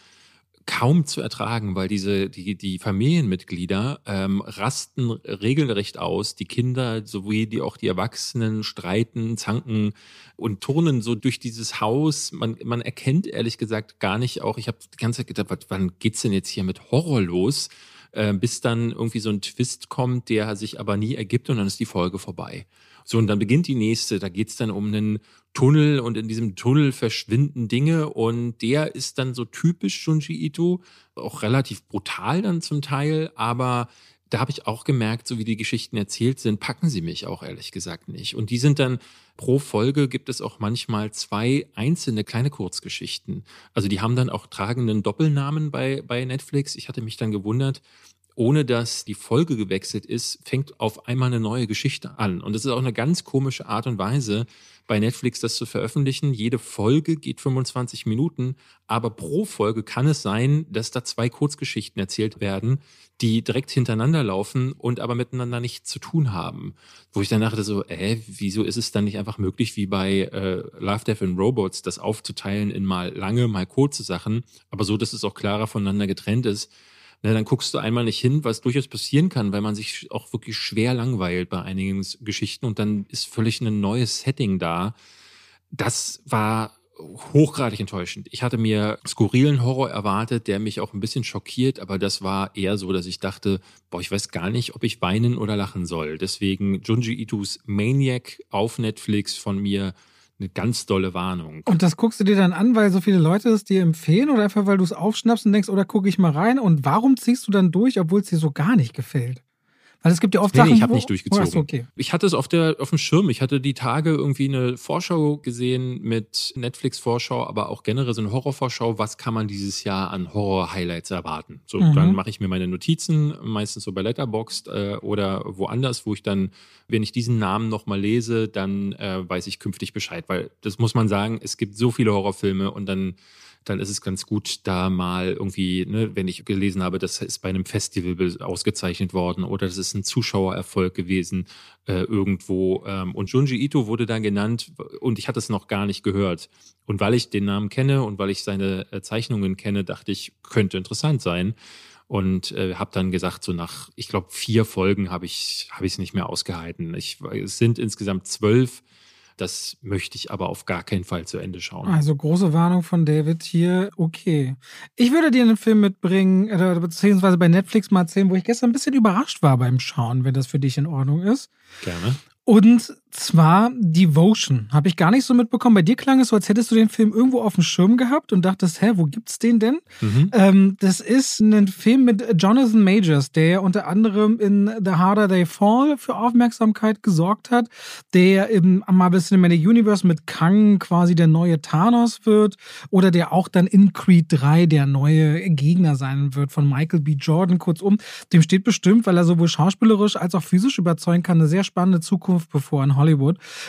kaum zu ertragen, weil diese die die Familienmitglieder ähm, rasten regelrecht aus. Die Kinder sowie die auch die Erwachsenen streiten, zanken und turnen so durch dieses Haus. Man man erkennt ehrlich gesagt gar nicht auch. Ich habe die ganze Zeit gedacht, wann geht's denn jetzt hier mit Horror los? Äh, bis dann irgendwie so ein Twist kommt, der sich aber nie ergibt und dann ist die Folge vorbei. So, und dann beginnt die nächste. Da geht's dann um einen Tunnel und in diesem Tunnel verschwinden Dinge und der ist dann so typisch Junji Ito, auch relativ brutal dann zum Teil, aber da habe ich auch gemerkt, so wie die Geschichten erzählt sind, packen sie mich auch ehrlich gesagt nicht. Und die sind dann pro Folge gibt es auch manchmal zwei einzelne kleine Kurzgeschichten. Also die haben dann auch tragenden Doppelnamen bei, bei Netflix. Ich hatte mich dann gewundert, ohne dass die Folge gewechselt ist, fängt auf einmal eine neue Geschichte an. Und das ist auch eine ganz komische Art und Weise, bei Netflix das zu veröffentlichen. Jede Folge geht 25 Minuten, aber pro Folge kann es sein, dass da zwei Kurzgeschichten erzählt werden, die direkt hintereinander laufen und aber miteinander nichts zu tun haben. Wo ich dann dachte so, äh, wieso ist es dann nicht einfach möglich, wie bei äh, Love, Death and Robots, das aufzuteilen in mal lange, mal kurze Sachen, aber so, dass es auch klarer voneinander getrennt ist na, dann guckst du einmal nicht hin, was durchaus passieren kann, weil man sich auch wirklich schwer langweilt bei einigen Geschichten und dann ist völlig ein neues Setting da. Das war hochgradig enttäuschend. Ich hatte mir skurrilen Horror erwartet, der mich auch ein bisschen schockiert, aber das war eher so, dass ich dachte, boah, ich weiß gar nicht, ob ich weinen oder lachen soll. Deswegen Junji Itos Maniac auf Netflix von mir eine ganz dolle Warnung. Und das guckst du dir dann an, weil so viele Leute es dir empfehlen oder einfach, weil du es aufschnappst und denkst, oder gucke ich mal rein? Und warum ziehst du dann durch, obwohl es dir so gar nicht gefällt? Weil es gibt ja oft nee, Sachen, nee, ich habe nicht durchgezogen. Oh, okay. Ich hatte es auf der auf dem Schirm. Ich hatte die Tage irgendwie eine Vorschau gesehen mit Netflix Vorschau, aber auch generell so eine Horrorvorschau. Was kann man dieses Jahr an Horror Highlights erwarten? So, mhm. dann mache ich mir meine Notizen, meistens so bei Letterboxd äh, oder woanders, wo ich dann, wenn ich diesen Namen noch mal lese, dann äh, weiß ich künftig Bescheid, weil das muss man sagen. Es gibt so viele Horrorfilme und dann dann ist es ganz gut, da mal irgendwie, ne, wenn ich gelesen habe, das ist bei einem Festival ausgezeichnet worden oder das ist ein Zuschauererfolg gewesen äh, irgendwo. Ähm, und Junji Ito wurde da genannt und ich hatte es noch gar nicht gehört. Und weil ich den Namen kenne und weil ich seine äh, Zeichnungen kenne, dachte ich, könnte interessant sein und äh, habe dann gesagt, so nach, ich glaube, vier Folgen habe ich es nicht mehr ausgehalten. Ich, es sind insgesamt zwölf das möchte ich aber auf gar keinen Fall zu Ende schauen. Also große Warnung von David hier. Okay. Ich würde dir einen Film mitbringen, äh, beziehungsweise bei Netflix mal erzählen, wo ich gestern ein bisschen überrascht war beim Schauen, wenn das für dich in Ordnung ist. Gerne. Und zwar Devotion. Habe ich gar nicht so mitbekommen. Bei dir klang es so, als hättest du den Film irgendwo auf dem Schirm gehabt und dachtest, hä, wo gibt's den denn? Mhm. Ähm, das ist ein Film mit Jonathan Majors, der unter anderem in The Harder They Fall für Aufmerksamkeit gesorgt hat, der im Marvel Cinematic Universe mit Kang quasi der neue Thanos wird oder der auch dann in Creed 3 der neue Gegner sein wird von Michael B. Jordan. Kurzum, dem steht bestimmt, weil er sowohl schauspielerisch als auch physisch überzeugen kann, eine sehr spannende Zukunft bevor in Hollywood.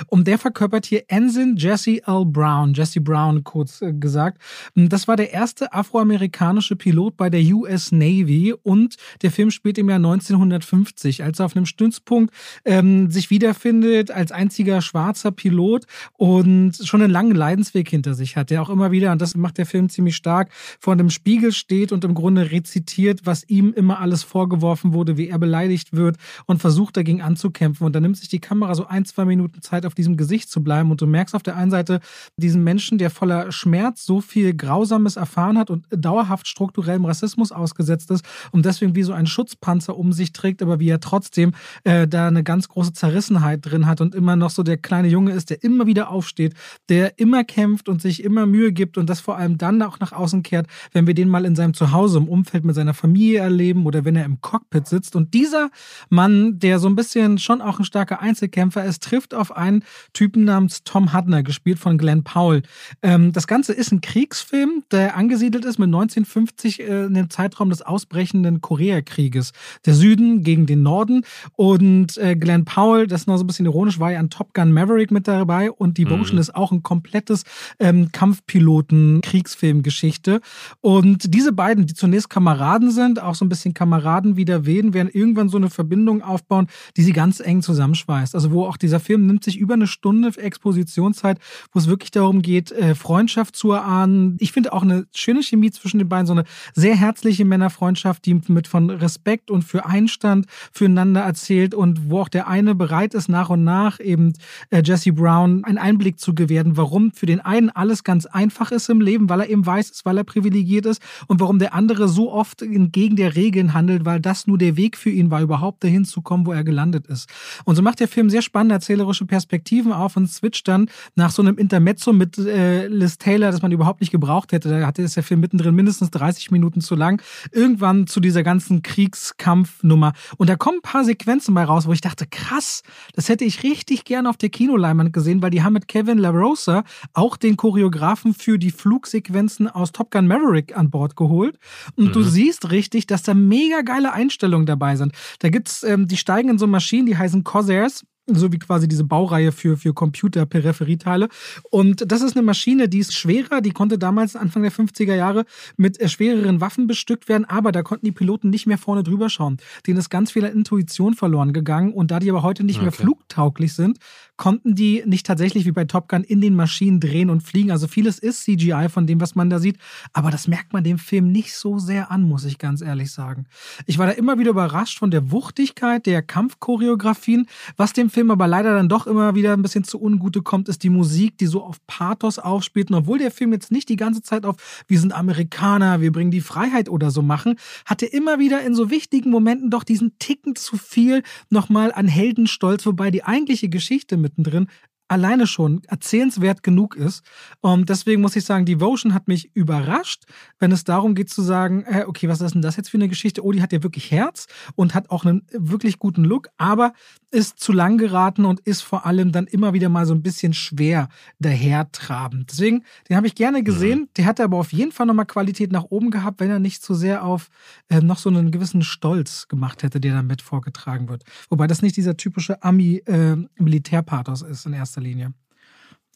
Und der verkörpert hier Ensign Jesse L. Brown, Jesse Brown kurz äh, gesagt. Das war der erste afroamerikanische Pilot bei der US Navy und der Film spielt im Jahr 1950, als er auf einem Stützpunkt ähm, sich wiederfindet als einziger schwarzer Pilot und schon einen langen Leidensweg hinter sich hat, der auch immer wieder, und das macht der Film ziemlich stark, vor einem Spiegel steht und im Grunde rezitiert, was ihm immer alles vorgeworfen wurde, wie er beleidigt wird und versucht dagegen anzukämpfen. Und dann nimmt sich die Kamera so ein, zwei Minuten Zeit auf diesem Gesicht zu bleiben und du merkst auf der einen Seite diesen Menschen, der voller Schmerz so viel Grausames erfahren hat und dauerhaft strukturellem Rassismus ausgesetzt ist und deswegen wie so ein Schutzpanzer um sich trägt, aber wie er trotzdem äh, da eine ganz große Zerrissenheit drin hat und immer noch so der kleine Junge ist, der immer wieder aufsteht, der immer kämpft und sich immer Mühe gibt und das vor allem dann auch nach außen kehrt, wenn wir den mal in seinem Zuhause im Umfeld mit seiner Familie erleben oder wenn er im Cockpit sitzt. Und dieser Mann, der so ein bisschen schon auch ein starker Einzel Einzelkämpfer. Es trifft auf einen Typen namens Tom Hudner, gespielt von Glenn Powell. Ähm, das Ganze ist ein Kriegsfilm, der angesiedelt ist mit 1950 äh, in dem Zeitraum des ausbrechenden Koreakrieges. Der Süden gegen den Norden. Und äh, Glenn Powell, das ist noch so ein bisschen ironisch, war ja an Top Gun Maverick mit dabei. Und Devotion mhm. ist auch ein komplettes ähm, Kampfpiloten-Kriegsfilmgeschichte. Und diese beiden, die zunächst Kameraden sind, auch so ein bisschen Kameraden wieder werden, werden irgendwann so eine Verbindung aufbauen, die sie ganz eng zusammenschweißt. Also wo auch dieser Film nimmt sich über eine Stunde Expositionszeit, wo es wirklich darum geht, äh, Freundschaft zu erahnen. Ich finde auch eine schöne Chemie zwischen den beiden, so eine sehr herzliche Männerfreundschaft, die mit von Respekt und für Einstand füreinander erzählt und wo auch der eine bereit ist, nach und nach eben äh, Jesse Brown einen Einblick zu gewähren, warum für den einen alles ganz einfach ist im Leben, weil er eben weiß ist, weil er privilegiert ist und warum der andere so oft entgegen der Regeln handelt, weil das nur der Weg für ihn war, überhaupt dahin zu kommen, wo er gelandet ist. Und so macht der Film sehr spannend. Er erzählerische Perspektiven auf und switcht dann nach so einem Intermezzo mit äh, Liz Taylor, das man überhaupt nicht gebraucht hätte. Da hatte es der Film mittendrin mindestens 30 Minuten zu lang. Irgendwann zu dieser ganzen Kriegskampfnummer. Und da kommen ein paar Sequenzen bei raus, wo ich dachte, krass, das hätte ich richtig gern auf der Kinoleinwand gesehen, weil die haben mit Kevin LaRosa auch den Choreografen für die Flugsequenzen aus Top Gun Maverick an Bord geholt. Und mhm. du siehst richtig, dass da mega geile Einstellungen dabei sind. Da gibt's, ähm, die steigen in so Maschinen, die heißen Corsairs so wie quasi diese Baureihe für, für Computer-Peripherieteile. Und das ist eine Maschine, die ist schwerer, die konnte damals Anfang der 50er Jahre mit schwereren Waffen bestückt werden, aber da konnten die Piloten nicht mehr vorne drüber schauen. Denen ist ganz viel Intuition verloren gegangen und da die aber heute nicht okay. mehr flugtauglich sind, konnten die nicht tatsächlich wie bei Top Gun in den Maschinen drehen und fliegen. Also vieles ist CGI von dem, was man da sieht, aber das merkt man dem Film nicht so sehr an, muss ich ganz ehrlich sagen. Ich war da immer wieder überrascht von der Wuchtigkeit der Kampfchoreografien, was dem Film aber leider dann doch immer wieder ein bisschen zu ungute kommt, ist die Musik, die so auf Pathos aufspielt. Und obwohl der Film jetzt nicht die ganze Zeit auf wir sind Amerikaner, wir bringen die Freiheit oder so machen, hat er immer wieder in so wichtigen Momenten doch diesen Ticken zu viel nochmal an Heldenstolz, wobei die eigentliche Geschichte mittendrin alleine schon erzählenswert genug ist. Und deswegen muss ich sagen, Devotion hat mich überrascht, wenn es darum geht zu sagen, äh, okay, was ist denn das jetzt für eine Geschichte? Oh, die hat ja wirklich Herz und hat auch einen wirklich guten Look, aber ist zu lang geraten und ist vor allem dann immer wieder mal so ein bisschen schwer dahertrabend. Deswegen, den habe ich gerne mhm. gesehen. Mhm. Der hatte aber auf jeden Fall nochmal Qualität nach oben gehabt, wenn er nicht zu sehr auf äh, noch so einen gewissen Stolz gemacht hätte, der damit vorgetragen wird. Wobei das nicht dieser typische Ami-Militärpathos äh, ist in erster Linie.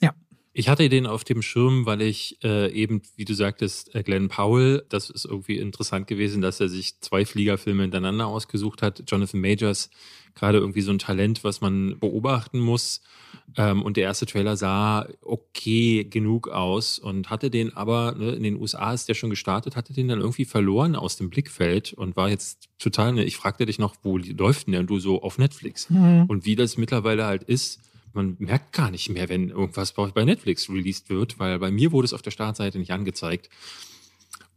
Ja. Ich hatte den auf dem Schirm, weil ich äh, eben, wie du sagtest, äh, Glenn Powell, das ist irgendwie interessant gewesen, dass er sich zwei Fliegerfilme hintereinander ausgesucht hat. Jonathan Majors, gerade irgendwie so ein Talent, was man beobachten muss. Ähm, und der erste Trailer sah okay genug aus und hatte den aber, ne, in den USA ist der schon gestartet, hatte den dann irgendwie verloren aus dem Blickfeld und war jetzt total, ne, ich fragte dich noch, wo läuft denn der? Und du so auf Netflix. Mhm. Und wie das mittlerweile halt ist, man merkt gar nicht mehr, wenn irgendwas bei Netflix released wird, weil bei mir wurde es auf der Startseite nicht angezeigt.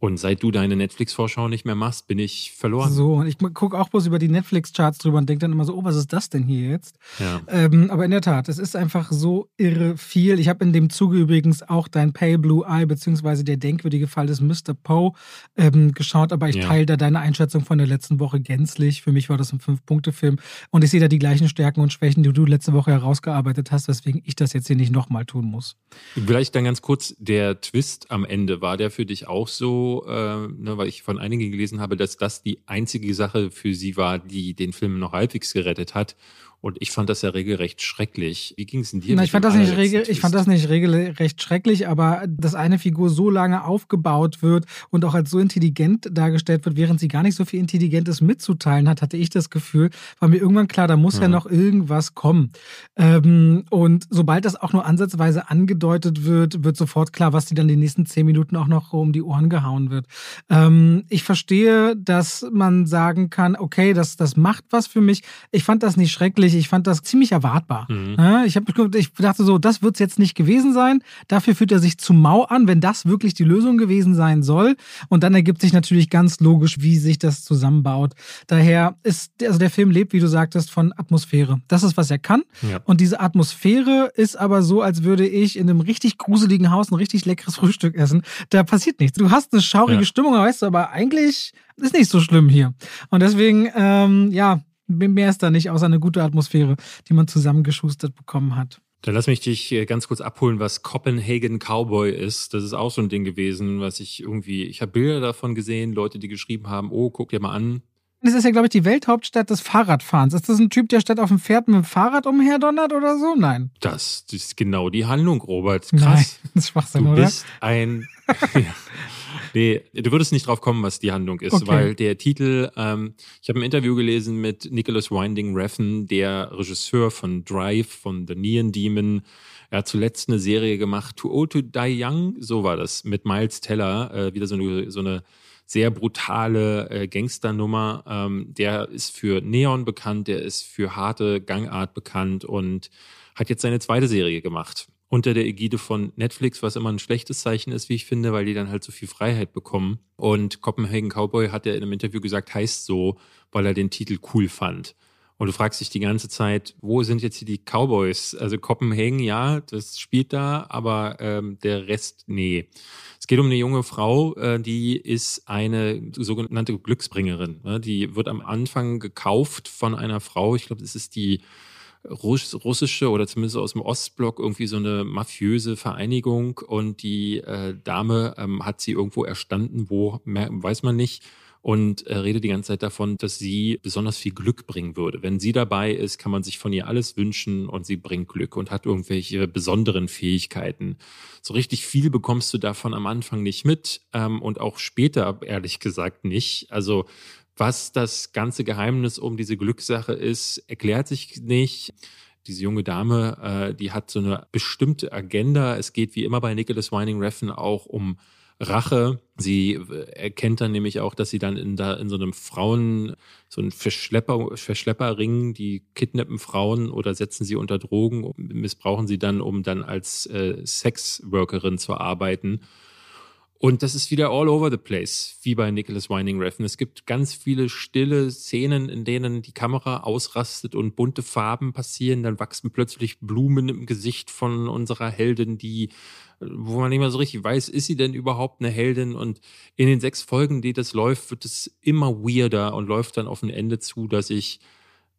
Und seit du deine Netflix-Vorschau nicht mehr machst, bin ich verloren. So, und ich gucke auch bloß über die Netflix-Charts drüber und denke dann immer so, oh, was ist das denn hier jetzt? Ja. Ähm, aber in der Tat, es ist einfach so irre viel. Ich habe in dem Zuge übrigens auch dein Pale Blue Eye, beziehungsweise der denkwürdige Fall des Mr. Poe ähm, geschaut, aber ich ja. teile da deine Einschätzung von der letzten Woche gänzlich. Für mich war das ein Fünf-Punkte-Film und ich sehe da die gleichen Stärken und Schwächen, die du letzte Woche herausgearbeitet hast, weswegen ich das jetzt hier nicht nochmal tun muss. Vielleicht dann ganz kurz, der Twist am Ende, war der für dich auch so äh, ne, weil ich von einigen gelesen habe, dass das die einzige Sache für sie war, die den Film noch halbwegs gerettet hat. Und ich fand das ja regelrecht schrecklich. Wie ging es denn dir? Na, ich, fand das nicht regel, ich fand das nicht regelrecht schrecklich, aber dass eine Figur so lange aufgebaut wird und auch als so intelligent dargestellt wird, während sie gar nicht so viel Intelligentes mitzuteilen hat, hatte ich das Gefühl, war mir irgendwann klar, da muss ja, ja noch irgendwas kommen. Ähm, und sobald das auch nur ansatzweise angedeutet wird, wird sofort klar, was die dann die nächsten zehn Minuten auch noch um die Ohren gehauen wird. Ähm, ich verstehe, dass man sagen kann, okay, das, das macht was für mich. Ich fand das nicht schrecklich ich fand das ziemlich erwartbar. Mhm. Ich, hab, ich dachte so, das wird es jetzt nicht gewesen sein. Dafür fühlt er sich zu mau an, wenn das wirklich die Lösung gewesen sein soll. Und dann ergibt sich natürlich ganz logisch, wie sich das zusammenbaut. Daher ist, also der Film lebt, wie du sagtest, von Atmosphäre. Das ist, was er kann. Ja. Und diese Atmosphäre ist aber so, als würde ich in einem richtig gruseligen Haus ein richtig leckeres Frühstück essen. Da passiert nichts. Du hast eine schaurige ja. Stimmung, weißt du, aber eigentlich ist nicht so schlimm hier. Und deswegen, ähm, ja, mehr ist da nicht, außer eine gute Atmosphäre, die man zusammengeschustert bekommen hat. Dann lass mich dich äh, ganz kurz abholen, was Copenhagen Cowboy ist. Das ist auch so ein Ding gewesen, was ich irgendwie, ich habe Bilder davon gesehen, Leute, die geschrieben haben, oh, guck dir mal an. Das ist ja, glaube ich, die Welthauptstadt des Fahrradfahrens. Ist das ein Typ, der statt auf dem Pferd mit dem Fahrrad umherdonnert oder so? Nein. Das, das ist genau die Handlung, Robert. Krass. Nein, *laughs* das ist Schwachsinn, du oder? Du bist ein. *laughs* *laughs* Nee, du würdest nicht drauf kommen, was die Handlung ist, okay. weil der Titel, ähm, ich habe ein Interview gelesen mit Nicholas Winding Refn, der Regisseur von Drive, von The Neon Demon. Er hat zuletzt eine Serie gemacht, Too Old to Die Young, so war das, mit Miles Teller, äh, wieder so eine, so eine sehr brutale äh, Gangsternummer. Ähm, der ist für Neon bekannt, der ist für harte Gangart bekannt und hat jetzt seine zweite Serie gemacht unter der Ägide von Netflix, was immer ein schlechtes Zeichen ist, wie ich finde, weil die dann halt so viel Freiheit bekommen. Und Copenhagen Cowboy hat er in einem Interview gesagt, heißt so, weil er den Titel cool fand. Und du fragst dich die ganze Zeit, wo sind jetzt hier die Cowboys? Also Kopenhagen, ja, das spielt da, aber ähm, der Rest, nee. Es geht um eine junge Frau, äh, die ist eine sogenannte Glücksbringerin. Ne? Die wird am Anfang gekauft von einer Frau, ich glaube, das ist die russische oder zumindest aus dem Ostblock irgendwie so eine mafiöse Vereinigung und die äh, Dame ähm, hat sie irgendwo erstanden, wo mehr, weiß man nicht und äh, redet die ganze Zeit davon, dass sie besonders viel Glück bringen würde. Wenn sie dabei ist, kann man sich von ihr alles wünschen und sie bringt Glück und hat irgendwelche besonderen Fähigkeiten. So richtig viel bekommst du davon am Anfang nicht mit ähm, und auch später ehrlich gesagt nicht. Also was das ganze Geheimnis um diese Glückssache ist, erklärt sich nicht. Diese junge Dame, äh, die hat so eine bestimmte Agenda. Es geht wie immer bei Nicholas Winding Refn auch um Rache. Sie äh, erkennt dann nämlich auch, dass sie dann in, da, in so einem Frauen, so ein Verschlepper, Verschlepperring, die kidnappen Frauen oder setzen sie unter Drogen, missbrauchen sie dann, um dann als äh, Sexworkerin zu arbeiten. Und das ist wieder all over the place, wie bei Nicholas Winding Refn. Es gibt ganz viele stille Szenen, in denen die Kamera ausrastet und bunte Farben passieren. Dann wachsen plötzlich Blumen im Gesicht von unserer Heldin, die, wo man nicht mehr so richtig weiß, ist sie denn überhaupt eine Heldin? Und in den sechs Folgen, die das läuft, wird es immer weirder und läuft dann auf ein Ende zu, dass ich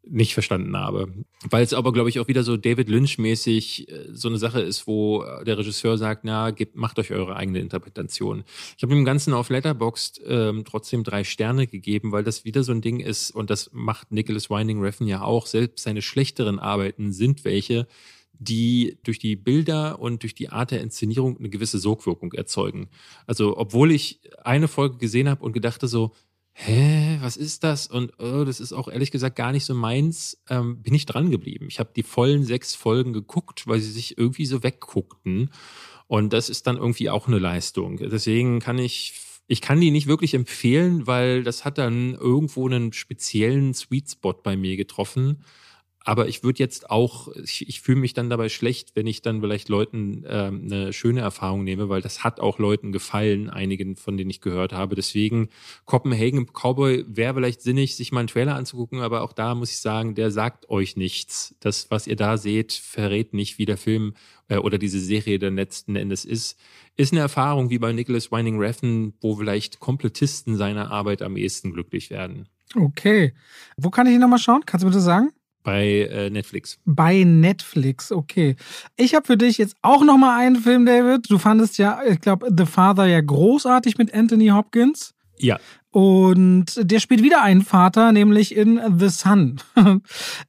nicht verstanden habe. Weil es aber, glaube ich, auch wieder so David Lynch-mäßig äh, so eine Sache ist, wo der Regisseur sagt, na, gebt, macht euch eure eigene Interpretation. Ich habe dem Ganzen auf Letterboxd ähm, trotzdem drei Sterne gegeben, weil das wieder so ein Ding ist, und das macht Nicholas Winding Refn ja auch, selbst seine schlechteren Arbeiten sind welche, die durch die Bilder und durch die Art der Inszenierung eine gewisse Sogwirkung erzeugen. Also, obwohl ich eine Folge gesehen habe und gedachte so, hä, was ist das? Und oh, das ist auch ehrlich gesagt gar nicht so meins, ähm, bin ich dran geblieben. Ich habe die vollen sechs Folgen geguckt, weil sie sich irgendwie so wegguckten. Und das ist dann irgendwie auch eine Leistung. Deswegen kann ich, ich kann die nicht wirklich empfehlen, weil das hat dann irgendwo einen speziellen Sweet Spot bei mir getroffen. Aber ich würde jetzt auch, ich, ich fühle mich dann dabei schlecht, wenn ich dann vielleicht Leuten ähm, eine schöne Erfahrung nehme, weil das hat auch Leuten gefallen, einigen von denen ich gehört habe. Deswegen Copenhagen Cowboy wäre vielleicht sinnig, sich mal einen Trailer anzugucken, aber auch da muss ich sagen, der sagt euch nichts. Das, was ihr da seht, verrät nicht, wie der Film äh, oder diese Serie dann letzten Endes ist. Ist eine Erfahrung wie bei Nicholas Winding Refn, wo vielleicht Komplettisten seiner Arbeit am ehesten glücklich werden. Okay. Wo kann ich ihn nochmal schauen? Kannst du mir das sagen? Bei äh, Netflix. Bei Netflix, okay. Ich habe für dich jetzt auch noch mal einen Film, David. Du fandest ja, ich glaube, The Father ja großartig mit Anthony Hopkins. Ja. Und der spielt wieder einen Vater, nämlich in The Sun. *laughs*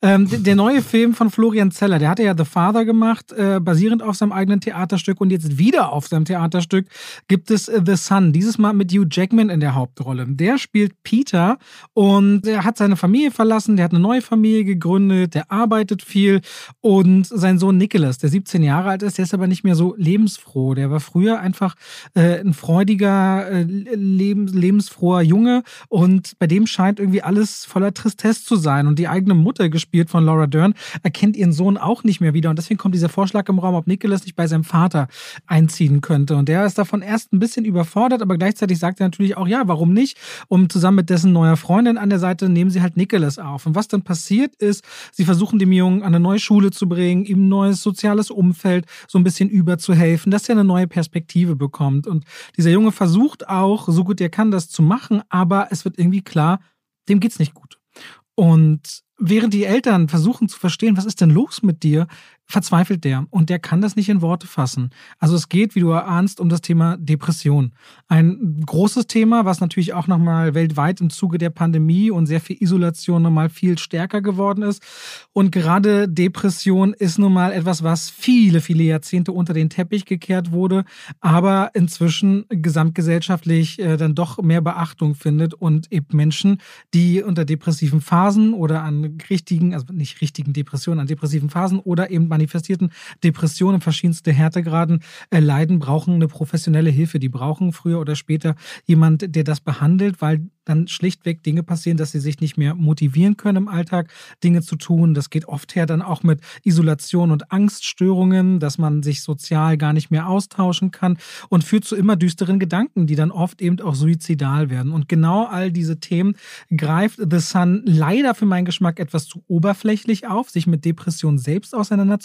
ähm, der neue Film von Florian Zeller, der hatte ja The Father gemacht, äh, basierend auf seinem eigenen Theaterstück. Und jetzt wieder auf seinem Theaterstück gibt es The Sun. Dieses Mal mit Hugh Jackman in der Hauptrolle. Der spielt Peter und er hat seine Familie verlassen, der hat eine neue Familie gegründet, der arbeitet viel. Und sein Sohn Nicholas, der 17 Jahre alt ist, der ist aber nicht mehr so lebensfroh. Der war früher einfach äh, ein freudiger, äh, lebens lebensfroher Junge Junge und bei dem scheint irgendwie alles voller Tristesse zu sein. Und die eigene Mutter, gespielt von Laura Dern, erkennt ihren Sohn auch nicht mehr wieder. Und deswegen kommt dieser Vorschlag im Raum, ob Nicholas nicht bei seinem Vater einziehen könnte. Und der ist davon erst ein bisschen überfordert, aber gleichzeitig sagt er natürlich auch, ja, warum nicht? Und zusammen mit dessen neuer Freundin an der Seite nehmen sie halt Nicholas auf. Und was dann passiert ist, sie versuchen dem Jungen eine neue Schule zu bringen, ihm ein neues soziales Umfeld so ein bisschen überzuhelfen, dass er eine neue Perspektive bekommt. Und dieser Junge versucht auch, so gut er kann, das zu machen, aber es wird irgendwie klar, dem geht's nicht gut. Und während die Eltern versuchen zu verstehen, was ist denn los mit dir, verzweifelt der und der kann das nicht in Worte fassen. Also es geht, wie du erahnst, um das Thema Depression. Ein großes Thema, was natürlich auch nochmal weltweit im Zuge der Pandemie und sehr viel Isolation nochmal viel stärker geworden ist. Und gerade Depression ist nun mal etwas, was viele, viele Jahrzehnte unter den Teppich gekehrt wurde, aber inzwischen gesamtgesellschaftlich äh, dann doch mehr Beachtung findet und eben Menschen, die unter depressiven Phasen oder an richtigen, also nicht richtigen Depressionen, an depressiven Phasen oder eben manifestierten Depressionen verschiedenste Härtegraden äh, leiden, brauchen eine professionelle Hilfe. Die brauchen früher oder später jemand, der das behandelt, weil dann schlichtweg Dinge passieren, dass sie sich nicht mehr motivieren können im Alltag, Dinge zu tun. Das geht oft her dann auch mit Isolation und Angststörungen, dass man sich sozial gar nicht mehr austauschen kann und führt zu immer düsteren Gedanken, die dann oft eben auch suizidal werden. Und genau all diese Themen greift The Sun leider für meinen Geschmack etwas zu oberflächlich auf, sich mit Depression selbst auseinanderzusetzen,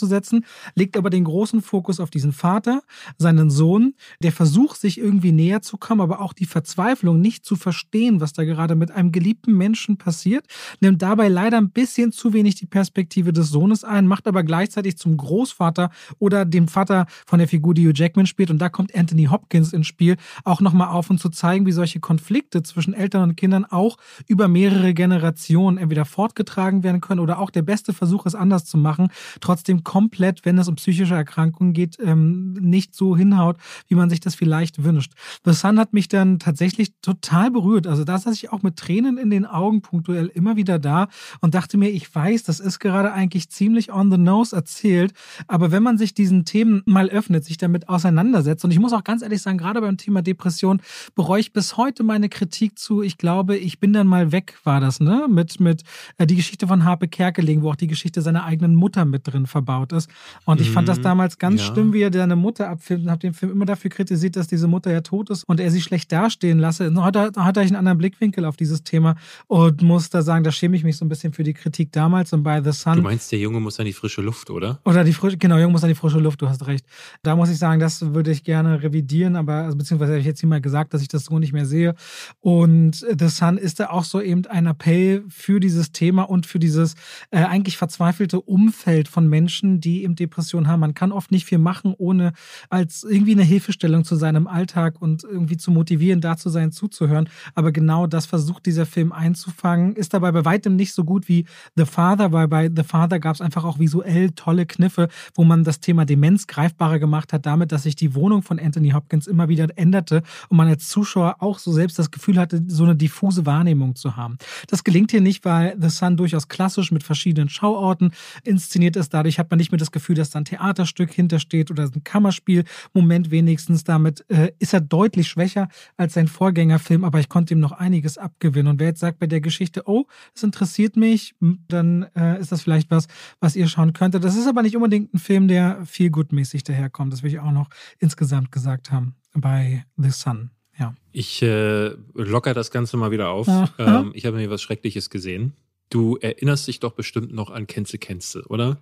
legt aber den großen Fokus auf diesen Vater, seinen Sohn, der versucht, sich irgendwie näher zu kommen, aber auch die Verzweiflung, nicht zu verstehen, was da gerade mit einem geliebten Menschen passiert, nimmt dabei leider ein bisschen zu wenig die Perspektive des Sohnes ein, macht aber gleichzeitig zum Großvater oder dem Vater von der Figur, die Hugh Jackman spielt. Und da kommt Anthony Hopkins ins Spiel, auch nochmal auf und zu zeigen, wie solche Konflikte zwischen Eltern und Kindern auch über mehrere Generationen entweder fortgetragen werden können oder auch der beste Versuch, es anders zu machen, trotzdem komplett, wenn es um psychische Erkrankungen geht, ähm, nicht so hinhaut, wie man sich das vielleicht wünscht. The Sun hat mich dann tatsächlich total berührt. Also da saß ich auch mit Tränen in den Augen punktuell immer wieder da und dachte mir, ich weiß, das ist gerade eigentlich ziemlich on the nose erzählt, aber wenn man sich diesen Themen mal öffnet, sich damit auseinandersetzt und ich muss auch ganz ehrlich sagen, gerade beim Thema Depression bereue ich bis heute meine Kritik zu, ich glaube, ich bin dann mal weg, war das, ne? Mit, mit äh, die Geschichte von Harpe Kerkeling, wo auch die Geschichte seiner eigenen Mutter mit drin verbaut ist. Und ich mhm, fand das mhm. damals ganz ja. schlimm, wie er seine Mutter abfilmt und habe den Film immer dafür kritisiert, dass diese Mutter ja tot ist und er sie schlecht dastehen lasse. Heute hat er einen anderen Blickwinkel auf dieses Thema und muss da sagen, da schäme ich mich so ein bisschen für die Kritik damals und bei The Sun. Du meinst, der Junge muss an die frische Luft, oder? Oder die frische, genau, Junge muss an die frische Luft, du hast recht. Da muss ich sagen, das würde ich gerne revidieren, aber also, beziehungsweise habe ich jetzt hier mal gesagt, dass ich das so nicht mehr sehe. Und The Sun ist da auch so eben ein Appell für dieses Thema und für dieses äh, eigentlich verzweifelte Umfeld von Menschen, die eben Depressionen haben. Man kann oft nicht viel machen, ohne als irgendwie eine Hilfestellung zu seinem Alltag und irgendwie zu motivieren, da zu sein, zuzuhören. Aber genau das versucht dieser Film einzufangen, ist dabei bei weitem nicht so gut wie The Father, weil bei The Father gab es einfach auch visuell tolle Kniffe, wo man das Thema Demenz greifbarer gemacht hat, damit, dass sich die Wohnung von Anthony Hopkins immer wieder änderte und man als Zuschauer auch so selbst das Gefühl hatte, so eine diffuse Wahrnehmung zu haben. Das gelingt hier nicht, weil The Sun durchaus klassisch mit verschiedenen Schauorten inszeniert ist. Dadurch hat man nicht mehr das Gefühl, dass da ein Theaterstück hintersteht oder ein Kammerspiel. Moment wenigstens. Damit äh, ist er deutlich schwächer als sein Vorgängerfilm, aber ich konnte ihm noch einiges abgewinnen. Und wer jetzt sagt bei der Geschichte, oh, das interessiert mich, dann äh, ist das vielleicht was, was ihr schauen könntet. Das ist aber nicht unbedingt ein Film, der viel gutmäßig daherkommt. Das will ich auch noch insgesamt gesagt haben bei The Sun. Ja. Ich äh, locker das Ganze mal wieder auf. Ähm, ich habe mir was Schreckliches gesehen. Du erinnerst dich doch bestimmt noch an Kenze Kenze, oder?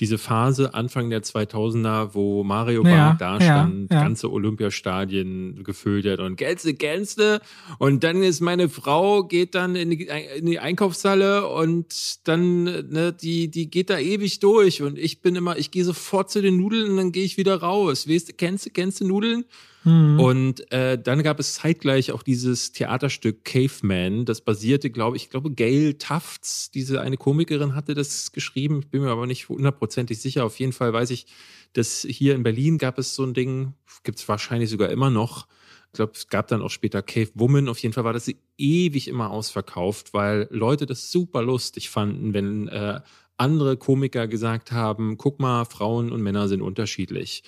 Diese Phase Anfang der 2000er, wo Mario Bart da stand, ja, ja. ganze Olympiastadien gefüllt hat und Gänse, Gänse. Und dann ist meine Frau, geht dann in die, in die Einkaufshalle und dann, ne, die, die geht da ewig durch. Und ich bin immer, ich gehe sofort zu den Nudeln und dann gehe ich wieder raus. Weißt kennst du, kennst du Nudeln? Mhm. Und äh, dann gab es zeitgleich auch dieses Theaterstück Caveman. Das basierte, glaube ich, glaube, Gail Tufts, diese eine Komikerin, hatte das geschrieben. Ich bin mir aber nicht hundertprozentig sicher. Auf jeden Fall weiß ich, dass hier in Berlin gab es so ein Ding, gibt es wahrscheinlich sogar immer noch. Ich glaube, es gab dann auch später Cave Woman. Auf jeden Fall war das ewig immer ausverkauft, weil Leute das super lustig fanden, wenn äh, andere Komiker gesagt haben, guck mal, Frauen und Männer sind unterschiedlich.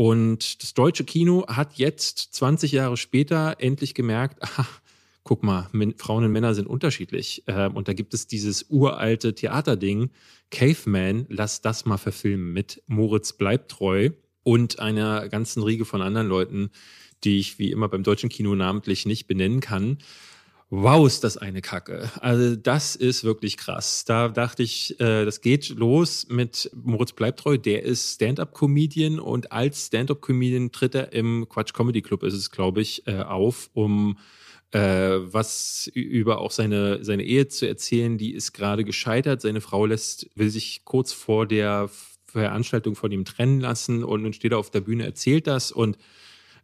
Und das deutsche Kino hat jetzt 20 Jahre später endlich gemerkt, *laughs* aha, guck mal, Frauen und Männer sind unterschiedlich. Ähm, und da gibt es dieses uralte Theaterding, Caveman, lass das mal verfilmen mit Moritz bleibt treu und einer ganzen Riege von anderen Leuten, die ich wie immer beim deutschen Kino namentlich nicht benennen kann wow, ist das eine Kacke. Also das ist wirklich krass. Da dachte ich, äh, das geht los mit Moritz Bleibtreu, der ist Stand-up-Comedian und als Stand-up-Comedian tritt er im Quatsch Comedy Club, ist es, glaube ich, äh, auf, um äh, was über auch seine, seine Ehe zu erzählen. Die ist gerade gescheitert. Seine Frau lässt, will sich kurz vor der Veranstaltung von ihm trennen lassen und nun steht er auf der Bühne, erzählt das und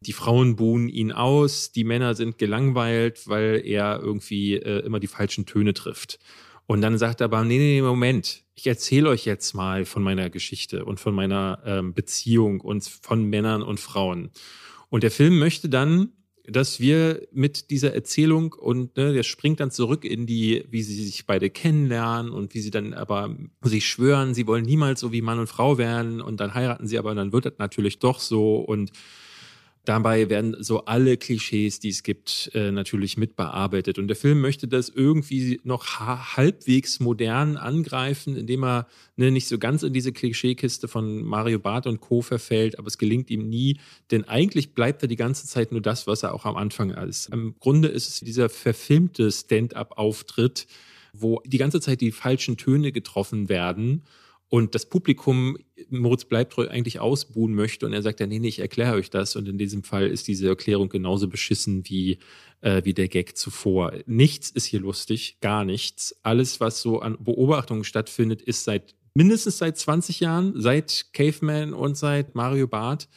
die Frauen buhen ihn aus, die Männer sind gelangweilt, weil er irgendwie äh, immer die falschen Töne trifft. Und dann sagt er aber, nee, nee, Moment, ich erzähle euch jetzt mal von meiner Geschichte und von meiner ähm, Beziehung und von Männern und Frauen. Und der Film möchte dann, dass wir mit dieser Erzählung und ne, der springt dann zurück in die, wie sie sich beide kennenlernen und wie sie dann aber sich schwören, sie wollen niemals so wie Mann und Frau werden und dann heiraten sie aber, dann wird das natürlich doch so und Dabei werden so alle Klischees, die es gibt, äh, natürlich mitbearbeitet. Und der Film möchte das irgendwie noch halbwegs modern angreifen, indem er ne, nicht so ganz in diese Klischeekiste von Mario Barth und Co. verfällt, aber es gelingt ihm nie, denn eigentlich bleibt er die ganze Zeit nur das, was er auch am Anfang ist. Im Grunde ist es dieser verfilmte Stand-up-Auftritt, wo die ganze Zeit die falschen Töne getroffen werden und das Publikum Moritz Bleibtreu eigentlich ausbuhen möchte und er sagt ja, nee, nee, ich erkläre euch das und in diesem Fall ist diese Erklärung genauso beschissen wie, äh, wie der Gag zuvor. Nichts ist hier lustig, gar nichts. Alles, was so an Beobachtungen stattfindet, ist seit mindestens seit 20 Jahren, seit Caveman und seit Mario Barth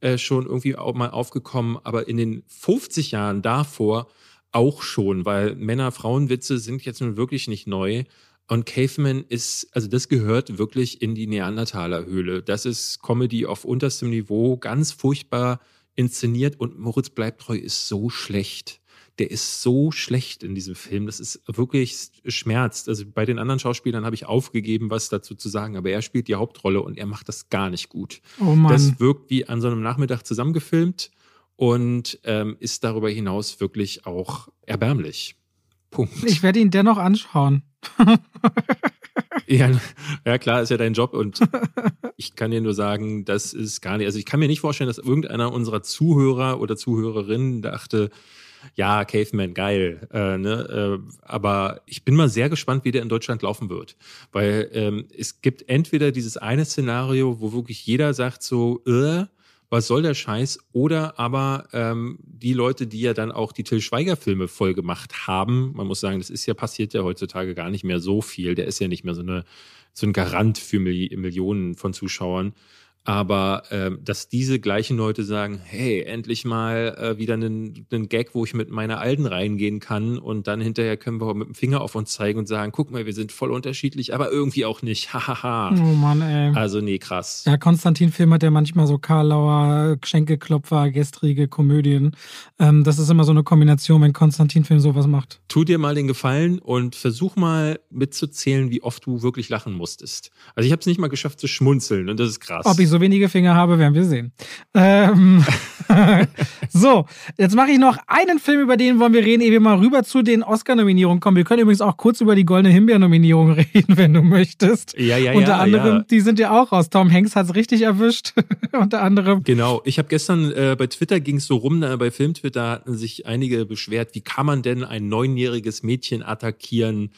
äh, schon irgendwie auch mal aufgekommen, aber in den 50 Jahren davor auch schon, weil Männer-Frauen-Witze sind jetzt nun wirklich nicht neu. Und Caveman ist, also das gehört wirklich in die Neandertaler-Höhle. Das ist Comedy auf unterstem Niveau, ganz furchtbar inszeniert und Moritz Bleibtreu ist so schlecht. Der ist so schlecht in diesem Film. Das ist wirklich schmerzt. Also bei den anderen Schauspielern habe ich aufgegeben, was dazu zu sagen, aber er spielt die Hauptrolle und er macht das gar nicht gut. Oh Mann. Das wirkt wie an so einem Nachmittag zusammengefilmt und ähm, ist darüber hinaus wirklich auch erbärmlich. Punkt. Ich werde ihn dennoch anschauen. ja, ja, klar, ist ja dein Job und ich kann dir nur sagen, das ist gar nicht. Also ich kann mir nicht vorstellen, dass irgendeiner unserer Zuhörer oder Zuhörerinnen dachte, ja, Caveman, geil. Äh, ne? äh, aber ich bin mal sehr gespannt, wie der in Deutschland laufen wird. Weil ähm, es gibt entweder dieses eine Szenario, wo wirklich jeder sagt so, äh, was soll der Scheiß? Oder aber ähm, die Leute, die ja dann auch die Till Schweiger-Filme voll gemacht haben, man muss sagen, das ist ja passiert ja heutzutage gar nicht mehr so viel. Der ist ja nicht mehr so, eine, so ein Garant für Millionen von Zuschauern. Aber äh, dass diese gleichen Leute sagen, hey, endlich mal äh, wieder einen, einen Gag, wo ich mit meiner Alten reingehen kann und dann hinterher können wir mit dem Finger auf uns zeigen und sagen, guck mal, wir sind voll unterschiedlich, aber irgendwie auch nicht. *laughs* Hahaha. oh Mann, ey. Also nee, krass. Ja, Konstantin Film hat ja manchmal so Karlauer, Schenkelklopfer, gestrige Komödien. Ähm, das ist immer so eine Kombination, wenn Konstantin Film sowas macht. Tu dir mal den Gefallen und versuch mal mitzuzählen, wie oft du wirklich lachen musstest. Also ich habe es nicht mal geschafft zu schmunzeln und das ist krass. Ob ich so wenige Finger habe, werden wir sehen. Ähm, *laughs* so, jetzt mache ich noch einen Film, über den wollen wir reden, ehe wir mal rüber zu den Oscar-Nominierungen kommen. Wir können übrigens auch kurz über die Goldene Himbeer-Nominierung *laughs* reden, wenn du möchtest. Ja, ja, Unter ja, anderem, ja. die sind ja auch raus. Tom Hanks hat es richtig erwischt. *laughs* Unter anderem. Genau. Ich habe gestern äh, bei Twitter ging es so rum, äh, bei Filmtwitter hatten sich einige beschwert, wie kann man denn ein neunjähriges Mädchen attackieren?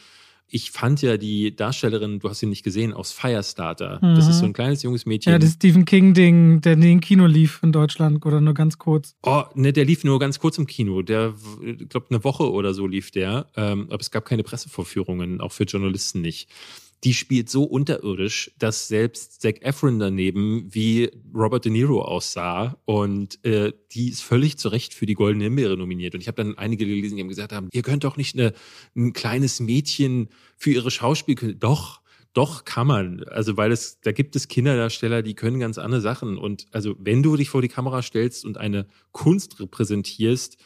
Ich fand ja die Darstellerin, du hast sie nicht gesehen, aus Firestarter. Mhm. Das ist so ein kleines junges Mädchen. Ja, das Stephen King-Ding, der in Kino lief in Deutschland oder nur ganz kurz. Oh, ne, der lief nur ganz kurz im Kino. Der, ich glaube, eine Woche oder so lief der. Ähm, aber es gab keine Pressevorführungen, auch für Journalisten nicht die spielt so unterirdisch, dass selbst Zac Efron daneben wie Robert De Niro aussah und äh, die ist völlig zu Recht für die Goldene Himbeere nominiert. Und ich habe dann einige gelesen, die haben gesagt haben, ihr könnt doch nicht eine, ein kleines Mädchen für ihre Schauspiel, doch, doch kann man. Also, weil es, da gibt es Kinderdarsteller, die können ganz andere Sachen. Und also, wenn du dich vor die Kamera stellst und eine Kunst repräsentierst,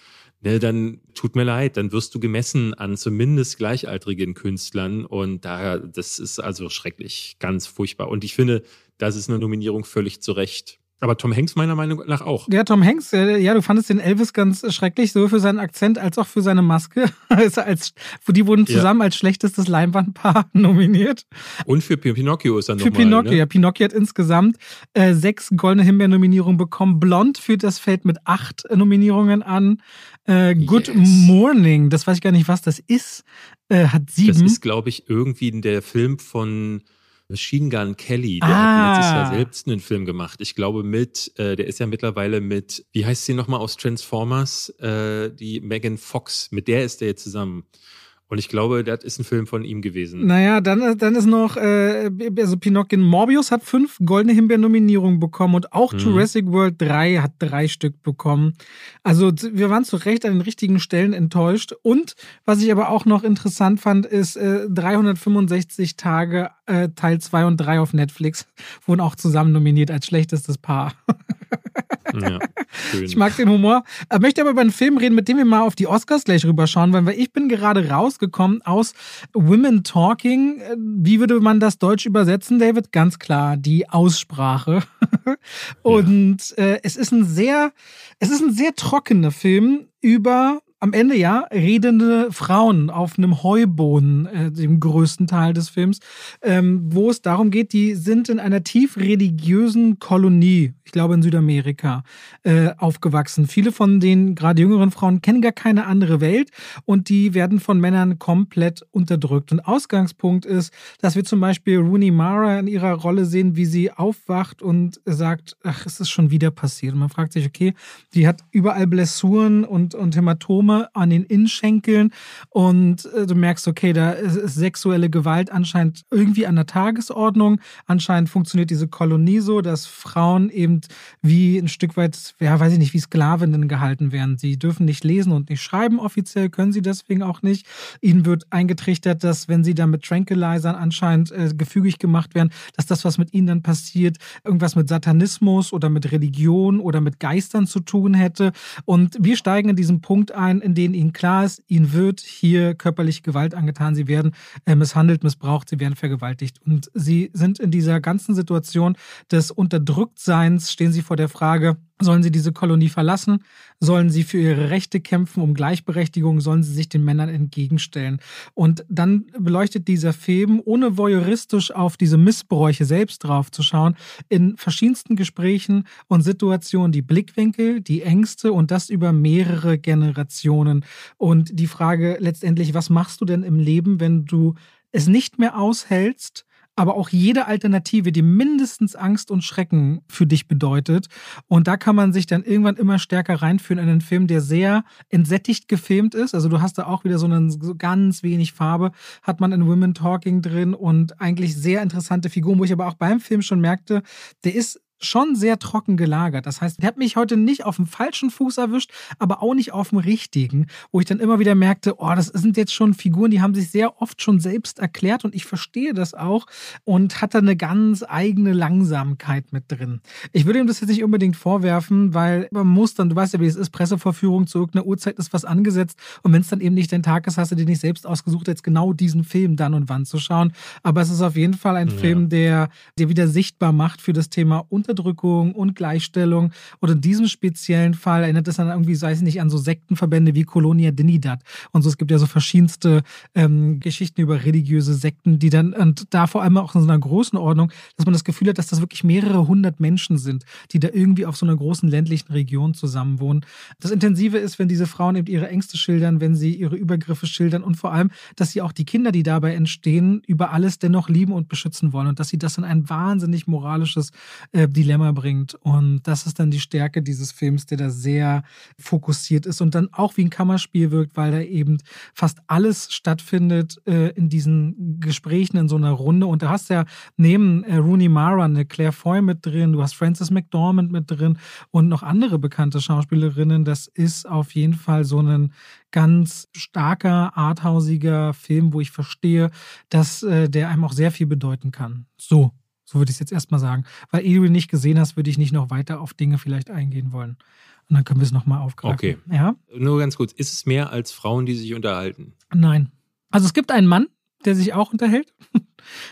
ne, dann tut mir leid, dann wirst du gemessen an zumindest gleichaltrigen Künstlern und da, das ist also schrecklich, ganz furchtbar. Und ich finde, das ist eine Nominierung völlig zu Recht. Aber Tom Hanks meiner Meinung nach auch. Ja, Tom Hanks, äh, ja, du fandest den Elvis ganz schrecklich, sowohl für seinen Akzent als auch für seine Maske. *laughs* Also als, die wurden zusammen ja. als schlechtestes Leinwandpaar *laughs* nominiert. Und für Pinocchio ist er noch Für Pinocchio, ne? ja. Pinocchio hat insgesamt äh, sechs goldene Himbeer-Nominierungen bekommen. Blond führt das Feld mit acht Nominierungen an. Äh, Good yes. Morning, das weiß ich gar nicht, was das ist, äh, hat sieben. Das ist, glaube ich, irgendwie der Film von Machine Gun Kelly, der ah. hat letztes Jahr selbst einen Film gemacht. Ich glaube mit, äh, der ist ja mittlerweile mit, wie heißt sie nochmal aus Transformers, äh, die Megan Fox, mit der ist der jetzt zusammen. Und ich glaube, das ist ein Film von ihm gewesen. Naja, dann, dann ist noch, äh, also Pinocchio Morbius hat fünf goldene Himbeer-Nominierungen bekommen und auch mhm. Jurassic World 3 hat drei Stück bekommen. Also wir waren zu Recht an den richtigen Stellen enttäuscht. Und was ich aber auch noch interessant fand, ist äh, 365 Tage äh, Teil 2 und 3 auf Netflix *laughs* wurden auch zusammen nominiert als schlechtestes Paar. Ja. *laughs* Ich mag den Humor. Ich möchte aber über einen Film reden, mit dem wir mal auf die Oscars gleich rüberschauen weil ich bin gerade rausgekommen aus Women Talking. Wie würde man das Deutsch übersetzen, David? Ganz klar, die Aussprache. *laughs* Und ja. äh, es ist ein sehr, es ist ein sehr trockener Film über am Ende ja redende Frauen auf einem Heuboden, äh, dem größten Teil des Films, ähm, wo es darum geht, die sind in einer tief religiösen Kolonie, ich glaube in Südamerika, äh, aufgewachsen. Viele von den gerade jüngeren Frauen kennen gar keine andere Welt und die werden von Männern komplett unterdrückt. Und Ausgangspunkt ist, dass wir zum Beispiel Rooney Mara in ihrer Rolle sehen, wie sie aufwacht und sagt, ach, es ist schon wieder passiert. Und man fragt sich, okay, die hat überall Blessuren und, und Hämatome Arme, an den Innenschenkeln und äh, du merkst, okay, da ist sexuelle Gewalt anscheinend irgendwie an der Tagesordnung. Anscheinend funktioniert diese Kolonie so, dass Frauen eben wie ein Stück weit, ja, weiß ich nicht, wie Sklavinnen gehalten werden. Sie dürfen nicht lesen und nicht schreiben offiziell, können sie deswegen auch nicht. Ihnen wird eingetrichtert, dass wenn sie dann mit Tranquilizern anscheinend äh, gefügig gemacht werden, dass das, was mit ihnen dann passiert, irgendwas mit Satanismus oder mit Religion oder mit Geistern zu tun hätte. Und wir steigen in diesen Punkt ein, in denen ihnen klar ist, ihnen wird hier körperliche Gewalt angetan, sie werden äh, misshandelt, missbraucht, sie werden vergewaltigt. Und sie sind in dieser ganzen Situation des Unterdrücktseins, stehen sie vor der Frage, Sollen sie diese Kolonie verlassen? Sollen sie für ihre Rechte kämpfen, um Gleichberechtigung? Sollen sie sich den Männern entgegenstellen? Und dann beleuchtet dieser Film, ohne voyeuristisch auf diese Missbräuche selbst draufzuschauen, in verschiedensten Gesprächen und Situationen die Blickwinkel, die Ängste und das über mehrere Generationen. Und die Frage letztendlich, was machst du denn im Leben, wenn du es nicht mehr aushältst, aber auch jede Alternative, die mindestens Angst und Schrecken für dich bedeutet. Und da kann man sich dann irgendwann immer stärker reinführen in einen Film, der sehr entsättigt gefilmt ist. Also du hast da auch wieder so, einen, so ganz wenig Farbe, hat man in Women Talking drin und eigentlich sehr interessante Figuren, wo ich aber auch beim Film schon merkte, der ist schon sehr trocken gelagert. Das heißt, der hat mich heute nicht auf dem falschen Fuß erwischt, aber auch nicht auf dem richtigen, wo ich dann immer wieder merkte, oh, das sind jetzt schon Figuren, die haben sich sehr oft schon selbst erklärt und ich verstehe das auch und hatte eine ganz eigene Langsamkeit mit drin. Ich würde ihm das jetzt nicht unbedingt vorwerfen, weil man muss dann, du weißt ja, wie es ist, Presseverführung zu irgendeiner Uhrzeit ist was angesetzt und wenn es dann eben nicht dein Tag ist, hast du dir nicht selbst ausgesucht, jetzt genau diesen Film dann und wann zu schauen. Aber es ist auf jeden Fall ein ja. Film, der dir wieder sichtbar macht für das Thema Unter Unterdrückung und Gleichstellung. Und in diesem speziellen Fall erinnert es dann irgendwie, sei es nicht, an so Sektenverbände wie Colonia Dinidad. Und so, es gibt ja so verschiedenste ähm, Geschichten über religiöse Sekten, die dann, und da vor allem auch in so einer Größenordnung, dass man das Gefühl hat, dass das wirklich mehrere hundert Menschen sind, die da irgendwie auf so einer großen ländlichen Region zusammenwohnen. Das Intensive ist, wenn diese Frauen eben ihre Ängste schildern, wenn sie ihre Übergriffe schildern und vor allem, dass sie auch die Kinder, die dabei entstehen, über alles dennoch lieben und beschützen wollen und dass sie das in ein wahnsinnig moralisches äh, Dilemma bringt. Und das ist dann die Stärke dieses Films, der da sehr fokussiert ist und dann auch wie ein Kammerspiel wirkt, weil da eben fast alles stattfindet äh, in diesen Gesprächen in so einer Runde. Und da hast du ja neben äh, Rooney Mara eine Claire Foy mit drin, du hast Frances McDormand mit drin und noch andere bekannte Schauspielerinnen. Das ist auf jeden Fall so ein ganz starker, arthausiger Film, wo ich verstehe, dass äh, der einem auch sehr viel bedeuten kann. So. So würde ich es jetzt erstmal sagen. Weil ehe du ihn nicht gesehen hast, würde ich nicht noch weiter auf Dinge vielleicht eingehen wollen. Und dann können wir es nochmal aufgreifen. Okay. Ja? Nur ganz kurz. Ist es mehr als Frauen, die sich unterhalten? Nein. Also es gibt einen Mann, der sich auch unterhält. *laughs*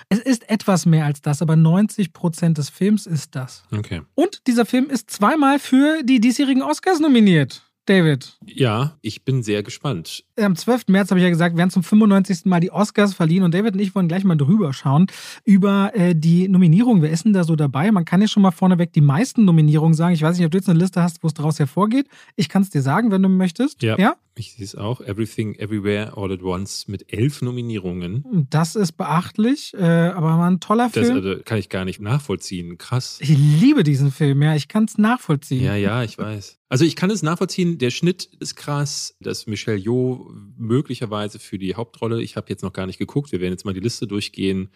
Es ist etwas mehr als das, aber 90 Prozent des Films ist das. Okay. Und dieser Film ist zweimal für die diesjährigen Oscars nominiert. David. Ja, ich bin sehr gespannt. Am 12. März habe ich ja gesagt, werden zum 95. Mal die Oscars verliehen und David und ich wollen gleich mal drüber schauen über äh, die Nominierung. Wer ist denn da so dabei? Man kann ja schon mal vorneweg die meisten Nominierungen sagen. Ich weiß nicht, ob du jetzt eine Liste hast, wo es daraus hervorgeht. Ich kann es dir sagen, wenn du möchtest. Ja. ja? Ich sehe es auch. Everything, Everywhere, All at Once mit elf Nominierungen. Das ist beachtlich, äh, aber war ein toller Film. Das also, kann ich gar nicht nachvollziehen. Krass. Ich liebe diesen Film, ja. Ich kann es nachvollziehen. Ja, ja, ich weiß. Also ich kann es nachvollziehen. Der Schnitt ist krass, dass Michelle Yeoh möglicherweise für die Hauptrolle, ich habe jetzt noch gar nicht geguckt, wir werden jetzt mal die Liste durchgehen,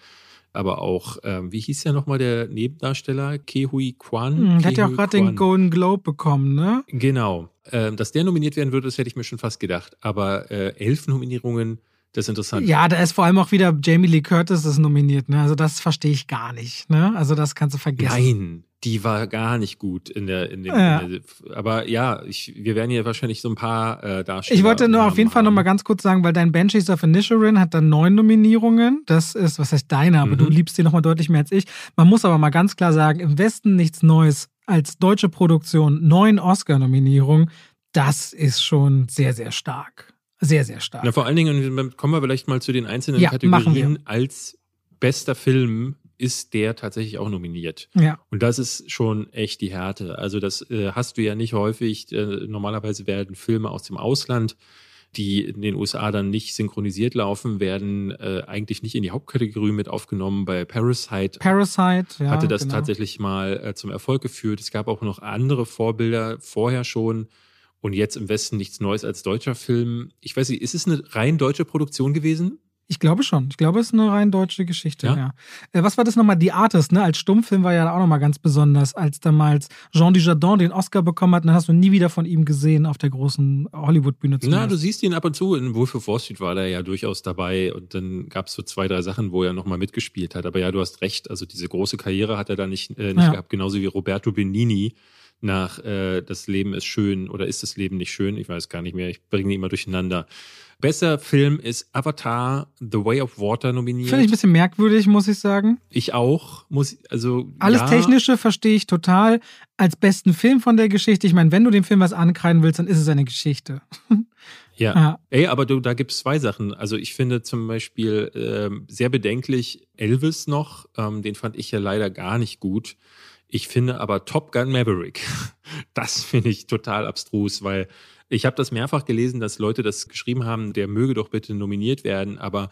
aber auch, ähm, wie hieß ja nochmal der Nebendarsteller? Kehui Kwan? Hm, der hat ja auch gerade den Golden Globe bekommen, ne? Genau. Ähm, dass der nominiert werden würde, das hätte ich mir schon fast gedacht. Aber äh, elf Nominierungen, das ist interessant. Ja, da ist vor allem auch wieder Jamie Lee Curtis ist nominiert, ne? Also das verstehe ich gar nicht, ne? Also das kannst du vergessen. Nein, die war gar nicht gut in der, in dem, Ja. in der aber ja, ich, wir werden hier wahrscheinlich so ein paar äh, Darsteller. Ich wollte nur auf haben jeden Fall noch mal ganz kurz sagen, weil dein Banshees of Inisherin hat dann neun Nominierungen. Das ist, was heißt deine, aber Mhm. du liebst den noch mal deutlich mehr als ich. Man muss aber mal ganz klar sagen, im Westen nichts Neues als deutsche Produktion, neun Oscar-Nominierungen. Das ist schon sehr, sehr stark. Sehr, sehr stark. Na, vor allen Dingen, kommen wir vielleicht mal zu den einzelnen Ja, Kategorien. Als bester Film ist der tatsächlich auch nominiert. ja. Und das ist schon echt die Härte. Also das äh, hast du ja nicht häufig. Äh, normalerweise werden Filme aus dem Ausland, die in den USA dann nicht synchronisiert laufen, werden äh, eigentlich nicht in die Hauptkategorie mit aufgenommen. Bei Parasite Parasite, ja. hatte das genau. tatsächlich mal äh, zum Erfolg geführt. Es gab auch noch andere Vorbilder vorher schon. Und jetzt im Westen nichts Neues als deutscher Film. Ich weiß nicht, ist es eine rein deutsche Produktion gewesen? Ich glaube schon. Ich glaube, es ist eine rein deutsche Geschichte, ja. Ja. Äh, was war das nochmal? Die Artist, ne? Als Stummfilm war ja auch nochmal ganz besonders, als damals Jean Dujardin den Oscar bekommen hat, dann hast du nie wieder von ihm gesehen auf der großen Hollywood-Bühne. Na, du siehst ihn ab und zu. In Wolf of Wall Street war der ja durchaus dabei und dann gab es so zwei, drei Sachen, wo er nochmal mitgespielt hat. Aber ja, du hast recht. Also diese große Karriere hat er da nicht, äh, nicht Ja. gehabt, genauso wie Roberto Benini nach äh, Das Leben ist schön oder ist das Leben nicht schön? Ich weiß gar nicht mehr. Ich bringe die immer durcheinander. Besser Film ist Avatar, The Way of Water nominiert. Finde ich ein bisschen merkwürdig, muss ich sagen. Ich auch. Muss, also, Alles ja, Technische verstehe ich total. Als besten Film von der Geschichte. Ich meine, wenn du dem Film was ankreiden willst, dann ist es eine Geschichte. *laughs* Ja. Ja. Ey, aber du, da gibt es zwei Sachen. Also ich finde zum Beispiel ähm, sehr bedenklich Elvis noch. Ähm, den fand ich ja leider gar nicht gut. Ich finde aber Top Gun Maverick, *laughs* das finde ich total abstrus, weil ich habe das mehrfach gelesen, dass Leute das geschrieben haben, der möge doch bitte nominiert werden, aber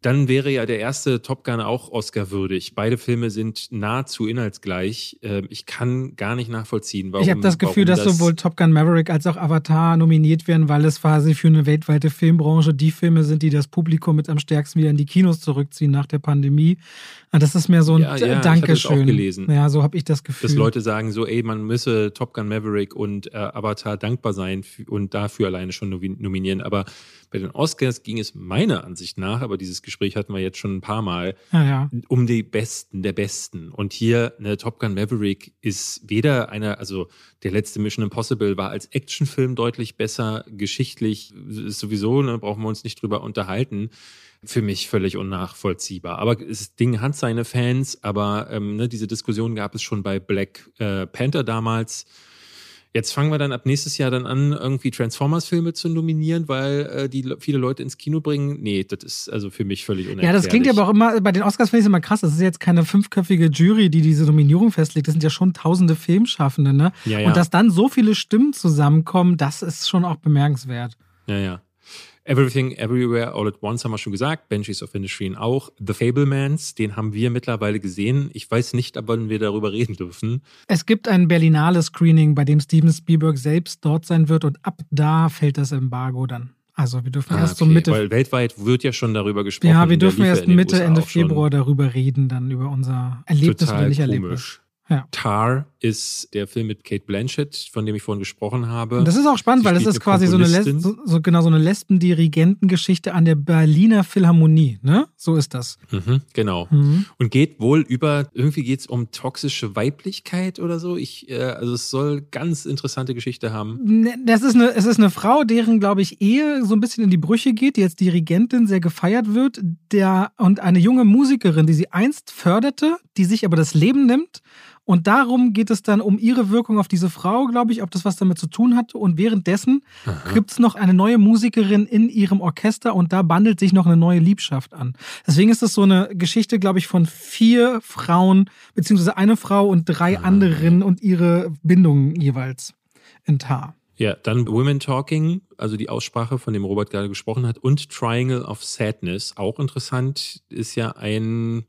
dann wäre ja der erste Top Gun auch Oscar-würdig. Beide Filme sind nahezu inhaltsgleich. Ähm, Ich kann gar nicht nachvollziehen, warum. ich habe das Gefühl, dass sowohl Top Gun Maverick als auch Avatar nominiert werden, weil es quasi für eine weltweite Filmbranche die Filme sind, die das Publikum mit am stärksten wieder in die Kinos zurückziehen nach der Pandemie. Das ist mehr so ein Ja, ja, ich Dankeschön. das auch gelesen. Ja, so habe ich das Gefühl. dass Leute sagen so, ey, man müsse Top Gun Maverick und äh, Avatar dankbar sein und dafür alleine schon nomi- nominieren. Aber bei den Oscars ging es meiner Ansicht nach, aber dieses Gespräch hatten wir jetzt schon ein paar Mal, ja, ja. um die Besten der Besten. Und hier, ne, Top Gun Maverick ist weder einer, also der letzte Mission Impossible war als Actionfilm deutlich besser, geschichtlich ist sowieso, ne, brauchen wir uns nicht drüber unterhalten. Für mich völlig unnachvollziehbar. Aber das Ding hat seine Fans, aber ähm, ne, diese Diskussion gab es schon bei Black äh, Panther damals. Jetzt fangen wir dann ab nächstes Jahr dann an, irgendwie Transformers-Filme zu nominieren, weil äh, die le- viele Leute ins Kino bringen. Nee, das ist also für mich völlig unerklärlich. Ja, das klingt ja aber auch immer, bei den Oscars finde ich es immer krass. Das ist jetzt keine fünfköpfige Jury, die diese Nominierung festlegt. Das sind ja schon tausende Filmschaffende, ne? Ja, ja. Und dass dann so viele Stimmen zusammenkommen, das ist schon auch bemerkenswert. Ja, ja. Everything, Everywhere, All at Once haben wir schon gesagt. Banshees of Inisherin auch. The Fablemans, den haben wir mittlerweile gesehen. Ich weiß nicht, ab wann wir darüber reden dürfen. Es gibt ein Berlinale Screening, bei dem Steven Spielberg selbst dort sein wird und ab da fällt das Embargo dann. Also wir dürfen erst so okay, Mitte. Weil weltweit wird ja schon darüber gesprochen. Ja, wir dürfen erst Mitte, USA Ende. Februar darüber reden, dann über unser Erlebnis oder Total nicht Erlebnis. komisch. Ja. Tar ist der Film mit Kate Blanchett, von dem ich vorhin gesprochen habe. Und das ist auch spannend, Sie weil das ist quasi so eine, Les Komponistin. so, so genau so eine Lesben-Dirigentengeschichte an der Berliner Philharmonie, ne? So ist das. Mhm, genau. Mhm. Und geht wohl über, irgendwie geht es um toxische Weiblichkeit oder so. Ich, äh, also es soll ganz interessante Geschichte haben. Ne, Das ist eine, es ist eine Frau, deren, glaube ich, Ehe so ein bisschen in die Brüche geht, die jetzt Dirigentin sehr gefeiert wird, der, und eine junge Musikerin, die sie einst förderte, die sich aber das Leben nimmt. Und darum geht es dann um ihre Wirkung auf diese Frau, glaube ich, ob das was damit zu tun hat. Und währenddessen gibt es noch eine neue Musikerin in ihrem Orchester und da bandelt sich noch eine neue Liebschaft an. Deswegen ist es so eine Geschichte, glaube ich, von vier Frauen, beziehungsweise eine Frau und drei anderen und ihre Bindungen jeweils in Tar. Ja, dann Women Talking, also die Aussprache, von dem Robert gerade gesprochen hat, und Triangle of Sadness, auch interessant, ist ja ein,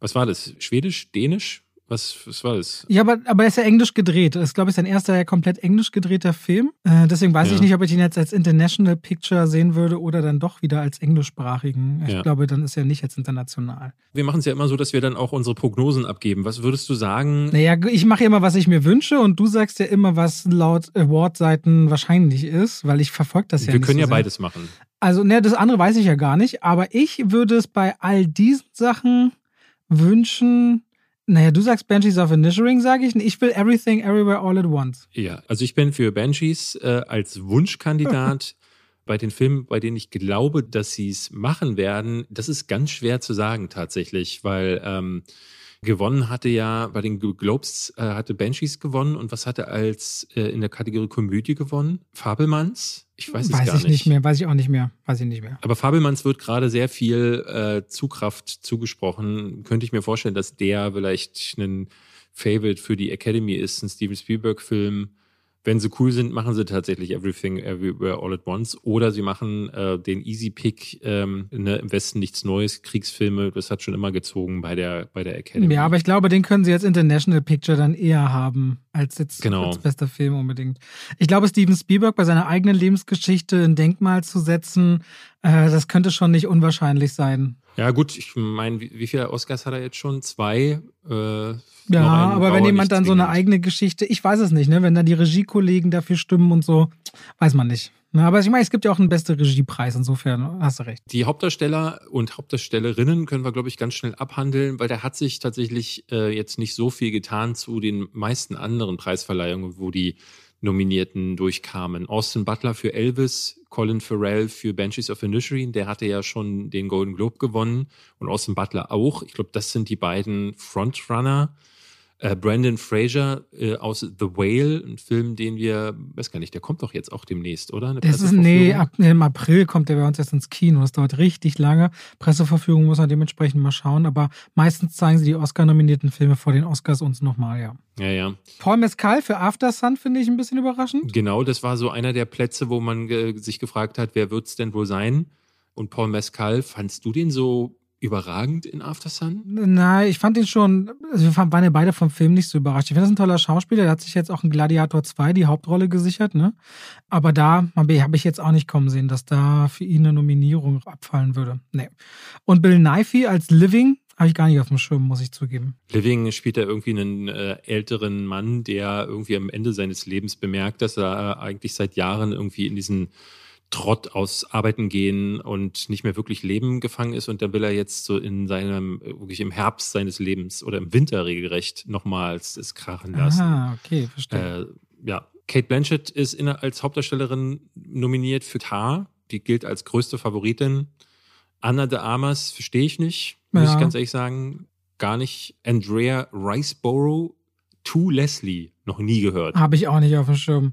was war das? Schwedisch, Dänisch? Was, was war das? Ja, aber, aber er ist ja englisch gedreht. Das ist, glaube ich, sein erster komplett englisch gedrehter Film. Äh, deswegen weiß Ja. ich nicht, ob ich ihn jetzt als International Picture sehen würde oder dann doch wieder als englischsprachigen. Ich Ja. glaube, dann ist er nicht jetzt international. Wir machen es ja immer so, dass wir dann auch unsere Prognosen abgeben. Was würdest du sagen? Naja, ich mache ja immer, was ich mir wünsche und du sagst ja immer, was laut Award-Seiten wahrscheinlich ist, weil ich verfolge das ja wir nicht können so ja sehr. beides machen. Also, ne, das andere weiß ich ja gar nicht, aber ich würde es bei all diesen Sachen wünschen, Naja, du sagst Banshees of Inisherin, sage ich. Ich will Everything Everywhere All at Once. Ja, also ich bin für Banshees äh, als Wunschkandidat. *laughs* bei den Filmen, bei denen ich glaube, dass sie es machen werden, das ist ganz schwer zu sagen tatsächlich, weil ähm, gewonnen hatte ja bei den Globes äh, hatte Banshees gewonnen und was hatte als äh, in der Kategorie Komödie gewonnen? Fabelmanns? Ich weiß es weiß gar ich nicht mehr, weiß ich auch nicht mehr, weiß ich nicht mehr. Aber Fabelmanns wird gerade sehr viel äh, Zugkraft zugesprochen. Könnte ich mir vorstellen, dass der vielleicht ein Favorite für die Academy ist, ein Steven Spielberg-Film wenn sie cool sind, machen sie tatsächlich Everything Everywhere All at Once. Oder sie machen äh, den Easy Pick, ähm, ne, im Westen nichts Neues, Kriegsfilme, das hat schon immer gezogen bei der, bei der Academy. Ja, aber ich glaube, den können sie als International Picture dann eher haben, als jetzt genau. als bester Film unbedingt. Ich glaube, Steven Spielberg bei seiner eigenen Lebensgeschichte ein Denkmal zu setzen, äh, das könnte schon nicht unwahrscheinlich sein. Ja, gut, ich meine, wie, wie viele Oscars hat er jetzt schon? Zwei? Äh, ja, aber wenn jemand dann so eine eigene Geschichte, ich weiß es nicht, ne, wenn dann die Regiekollegen dafür stimmen und so, weiß man nicht. Ne, aber ich meine, es gibt ja auch einen beste Regiepreis, insofern hast du recht. Die Hauptdarsteller und Hauptdarstellerinnen können wir, glaube ich, ganz schnell abhandeln, weil da hat sich tatsächlich äh, jetzt nicht so viel getan zu den meisten anderen Preisverleihungen, wo die Nominierten durchkamen. Austin Butler für Elvis, Colin Farrell für Banshees of Inisherin, der hatte ja schon den Golden Globe gewonnen und Austin Butler auch. Ich glaube, das sind die beiden Frontrunner. Äh, Brandon Fraser äh, aus The Whale, ein Film, den wir, weiß gar nicht, der kommt doch jetzt auch demnächst, oder? Eine das ist, nee, ab, im April kommt der bei uns erst ins Kino. Das dauert richtig lange. Presseverführung muss man dementsprechend mal schauen, aber meistens zeigen sie die Oscar-nominierten Filme vor den Oscars uns nochmal, ja. Ja, ja. Paul Mescal für After Sun finde ich ein bisschen überraschend. Genau, das war so einer der Plätze, wo man äh, sich gefragt hat, wer wird es denn wohl sein? Und Paul Mescal, fandst du den so überragend in After Sun? Nein, ich fand ihn schon, also wir waren ja beide vom Film nicht so überrascht. Ich finde, das ist ein toller Schauspieler, der hat sich jetzt auch in Gladiator 2 die Hauptrolle gesichert, ne? Aber da habe ich jetzt auch nicht kommen sehen, dass da für ihn eine Nominierung abfallen würde. Nee. Und Bill Nighy als Living, habe ich gar nicht auf dem Schirm, muss ich zugeben. Living spielt da irgendwie einen äh, älteren Mann, der irgendwie am Ende seines Lebens bemerkt, dass er eigentlich seit Jahren irgendwie in diesen Trott aus Arbeiten gehen und nicht mehr wirklich Leben gefangen ist und dann will er jetzt so in seinem, wirklich im Herbst seines Lebens oder im Winter regelrecht nochmals es krachen lassen. Ah, okay, verstehe. Äh, ja, Kate Blanchett ist in, als Hauptdarstellerin nominiert für Tar. Die gilt als größte Favoritin. Anna de Armas verstehe ich nicht, muss ja. ich ganz ehrlich sagen. Gar nicht. Andrea Riceborough to Leslie noch nie gehört. Habe ich auch nicht auf dem Schirm.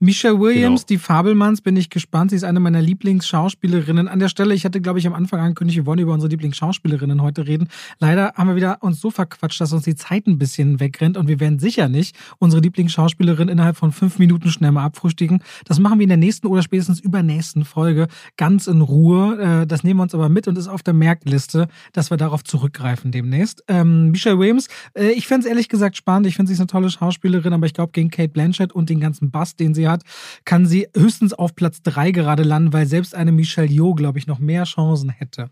Michelle Williams, genau. die Fabelmanns, bin ich gespannt. Sie ist eine meiner Lieblingsschauspielerinnen. An der Stelle, ich hatte, glaube ich, am Anfang angekündigt, wir wollen über unsere Lieblingsschauspielerinnen heute reden. Leider haben wir wieder uns so verquatscht, dass uns die Zeit ein bisschen wegrennt und wir werden sicher nicht unsere Lieblingsschauspielerin innerhalb von fünf Minuten schnell mal abfrühstücken. Das machen wir in der nächsten oder spätestens übernächsten Folge ganz in Ruhe. Äh, das nehmen wir uns aber mit und ist auf der Merkliste, dass wir darauf zurückgreifen demnächst. Ähm, Michelle Williams, äh, ich fände es ehrlich gesagt spannend. Ich finde, sie ist eine tolle Schauspielerin drin, aber ich glaube, gegen Kate Blanchett und den ganzen Bass, den sie hat, kann sie höchstens auf Platz 3 gerade landen, weil selbst eine Michelle Yeoh, glaube ich, noch mehr Chancen hätte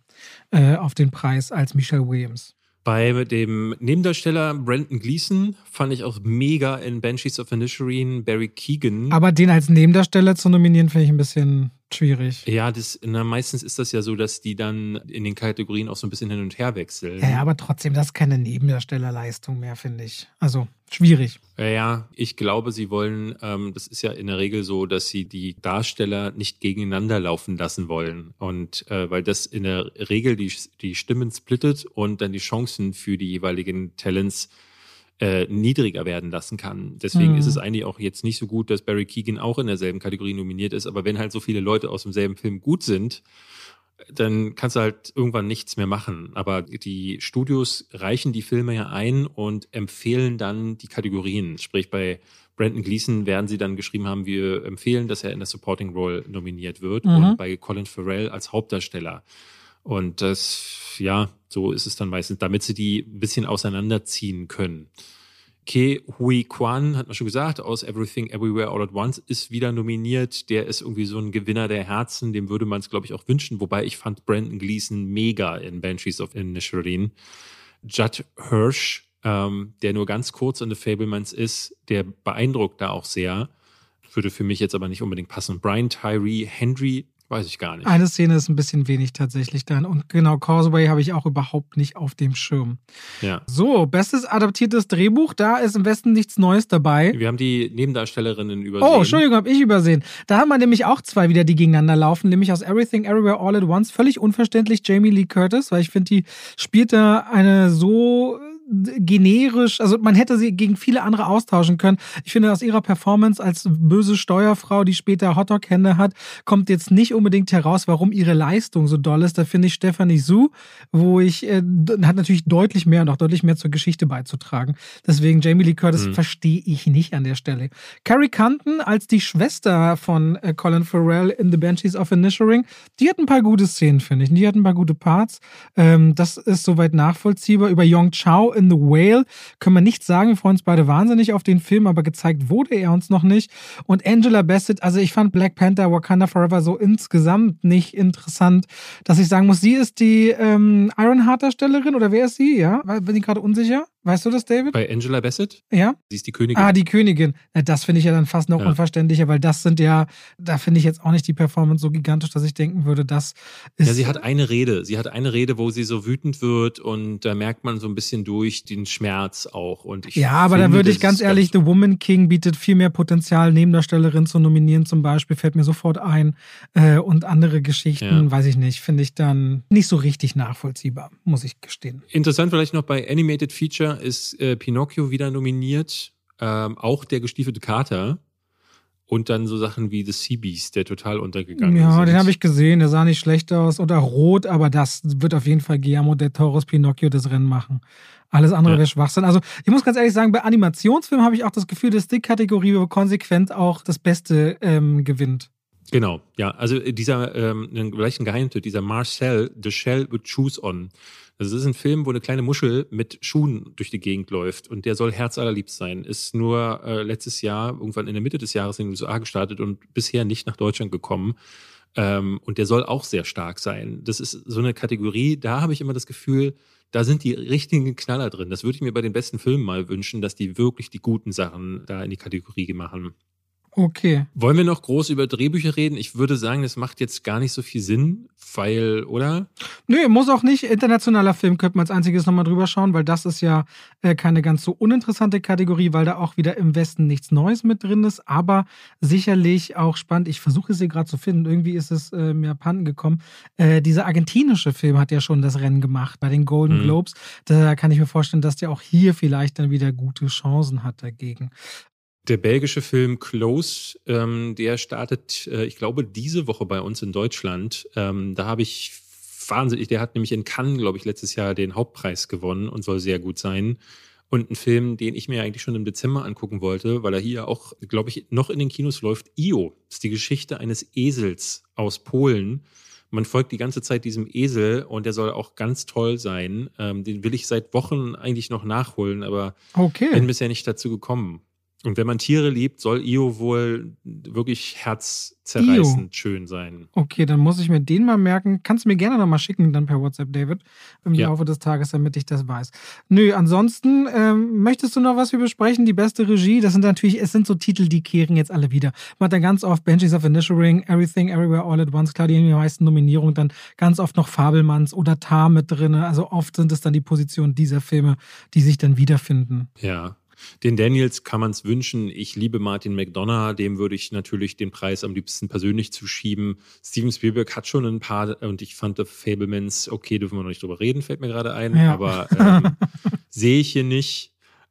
äh, auf den Preis als Michelle Williams. Bei dem Nebendarsteller Brandon Gleason fand ich auch mega in Banshees of Inisherin Barry Keegan. Aber den als Nebendarsteller zu nominieren, finde ich ein bisschen schwierig. Ja, das, na, meistens ist das ja so, dass die dann in den Kategorien auch so ein bisschen hin und her wechseln. Ja, aber trotzdem, das ist keine Nebendarstellerleistung mehr, finde ich. Also schwierig. Ja, ich glaube, sie wollen, ähm, das ist ja in der Regel so, dass sie die Darsteller nicht gegeneinander laufen lassen wollen. Und äh, weil das in der Regel die, die Stimmen splittet und dann die Chancen für die jeweiligen Talents äh, niedriger werden lassen kann. Deswegen mhm. ist es eigentlich auch jetzt nicht so gut, dass Barry Keegan auch in derselben Kategorie nominiert ist. Aber wenn halt so viele Leute aus demselben Film gut sind, dann kannst du halt irgendwann nichts mehr machen. Aber die Studios reichen die Filme ja ein und empfehlen dann die Kategorien. Sprich, bei Brandon Gleason werden sie dann geschrieben haben, wir empfehlen, dass er in der Supporting Role nominiert wird mhm. und bei Colin Farrell als Hauptdarsteller. Und das, ja, so ist es dann meistens, damit sie die ein bisschen auseinanderziehen können. Ke Hui Kwan, hat man schon gesagt, aus Everything Everywhere All at Once, ist wieder nominiert. Der ist irgendwie so ein Gewinner der Herzen, dem würde man es, glaube ich, auch wünschen. Wobei ich fand Brandon Gleason mega in Banshees of Inisherin. Judd Hirsch, ähm, der nur ganz kurz in The Fablemans ist, der beeindruckt da auch sehr. Würde für mich jetzt aber nicht unbedingt passen. Brian Tyree Henry Weiß ich gar nicht. Eine Szene ist ein bisschen wenig tatsächlich dann. Und genau, Causeway habe ich auch überhaupt nicht auf dem Schirm. Ja. So, bestes adaptiertes Drehbuch, da ist im Westen nichts Neues dabei. Wir haben die Nebendarstellerinnen übersehen. Oh, Entschuldigung, habe ich übersehen. Da haben wir nämlich auch zwei wieder, die gegeneinander laufen, nämlich aus Everything Everywhere All at Once. Völlig unverständlich Jamie Lee Curtis, weil ich finde, die spielt da eine so generisch, also man hätte sie gegen viele andere austauschen können. Ich finde, aus ihrer Performance als böse Steuerfrau, die später Hotdog-Hände hat, kommt jetzt nicht unbedingt heraus, warum ihre Leistung so doll ist. Da finde ich Stephanie Su, wo ich, äh, hat natürlich deutlich mehr und auch deutlich mehr zur Geschichte beizutragen. Deswegen Jamie Lee Curtis mhm. verstehe ich nicht an der Stelle. Carrie Canton als die Schwester von äh, Colin Farrell in The Banshees of Inisherin, die hat ein paar gute Szenen, finde ich. Die hat ein paar gute Parts. Ähm, das ist soweit nachvollziehbar. Über Yong Chao in The Whale können wir nicht sagen. Wir freuen uns beide wahnsinnig auf den Film, aber gezeigt wurde er uns noch nicht. Und Angela Bassett, also ich fand Black Panther Wakanda Forever so insgesamt nicht interessant, dass ich sagen muss, sie ist die ähm, Ironheart-Darstellerin oder wer ist sie? Ja, bin ich gerade unsicher. Weißt du das, David? Bei Angela Bassett? Ja. Sie ist die Königin. Ah, die Königin. Das finde ich ja dann fast noch ja. unverständlicher, weil das sind ja, da finde ich jetzt auch nicht die Performance so gigantisch, dass ich denken würde, das ist. Ja, sie hat eine Rede. Sie hat eine Rede, wo sie so wütend wird und da merkt man so ein bisschen durch den Schmerz auch. Und ich ja, aber da würde ich ganz ehrlich, The Woman King bietet viel mehr Potenzial, Nebendarstellerin zu nominieren zum Beispiel, fällt mir sofort ein. Äh, und andere Geschichten, ja. weiß ich nicht, finde ich dann nicht so richtig nachvollziehbar, muss ich gestehen. Interessant vielleicht noch bei Animated Feature ist äh, Pinocchio wieder nominiert, ähm, auch der gestiefelte Kater. Und dann so Sachen wie The Sea Beast, der total untergegangen ja, ist. Ja, den habe ich gesehen, der sah nicht schlecht aus. Oder rot, aber das wird auf jeden Fall Guillermo del Toro's Pinocchio das Rennen machen. Alles andere ja. wäre Schwachsinn. Also ich muss ganz ehrlich sagen, bei Animationsfilmen habe ich auch das Gefühl, dass die Kategorie konsequent auch das Beste ähm, gewinnt. Genau, ja. Also dieser, ähm, vielleicht ein Geheimtipp, dieser Marcel, The Shell with Choose On. Also es ist ein Film, wo eine kleine Muschel mit Schuhen durch die Gegend läuft und der soll herzallerliebst sein. Ist nur äh, letztes Jahr, irgendwann in der Mitte des Jahres in den USA gestartet und bisher nicht nach Deutschland gekommen. Ähm, und der soll auch sehr stark sein. Das ist so eine Kategorie, da habe ich immer das Gefühl, da sind die richtigen Knaller drin. Das würde ich mir bei den besten Filmen mal wünschen, dass die wirklich die guten Sachen da in die Kategorie machen. Okay. Wollen wir noch groß über Drehbücher reden? Ich würde sagen, das macht jetzt gar nicht so viel Sinn, weil, oder? Nö, muss auch nicht. Internationaler Film könnte man als einziges nochmal drüber schauen, weil das ist ja äh, keine ganz so uninteressante Kategorie, weil da auch wieder im Westen nichts Neues mit drin ist, aber sicherlich auch spannend. Ich versuche es hier gerade zu finden. Irgendwie ist es äh, mir abhanden gekommen. Äh, dieser argentinische Film hat ja schon das Rennen gemacht bei den Golden mhm. Globes. Da kann ich mir vorstellen, dass der auch hier vielleicht dann wieder gute Chancen hat dagegen. Der belgische Film Close, ähm, der startet, äh, ich glaube, diese Woche bei uns in Deutschland. Ähm, da habe ich wahnsinnig, der hat nämlich in Cannes, glaube ich, letztes Jahr den Hauptpreis gewonnen und soll sehr gut sein. Und ein Film, den ich mir eigentlich schon im Dezember angucken wollte, weil er hier auch, glaube ich, noch in den Kinos läuft. Io ist die Geschichte eines Esels aus Polen. Man folgt die ganze Zeit diesem Esel und der soll auch ganz toll sein. Ähm, den will ich seit Wochen eigentlich noch nachholen, aber okay. bin bisher nicht dazu gekommen. Und wenn man Tiere liebt, soll Io wohl wirklich herzzerreißend Io. schön sein. Okay, dann muss ich mir den mal merken. Kannst du mir gerne nochmal schicken, dann per WhatsApp, David, im ja. Laufe des Tages, damit ich das weiß. Nö, ansonsten, ähm, möchtest du noch was wir besprechen? Die beste Regie, das sind natürlich, es sind so Titel, die kehren jetzt alle wieder. Man hat dann ganz oft Benji's of Initiating, Everything, Everywhere, All at Once, klar, die haben die meisten Nominierungen, dann ganz oft noch Fabelmanns oder Tar mit drin. Also oft sind es dann die Positionen dieser Filme, die sich dann wiederfinden. Ja, den Daniels kann man es wünschen. Ich liebe Martin McDonough, dem würde ich natürlich den Preis am liebsten persönlich zuschieben. Steven Spielberg hat schon ein paar und ich fand The Fablemans, okay, dürfen wir noch nicht drüber reden, fällt mir gerade ein, ja. aber *laughs* ähm, sehe ich hier nicht.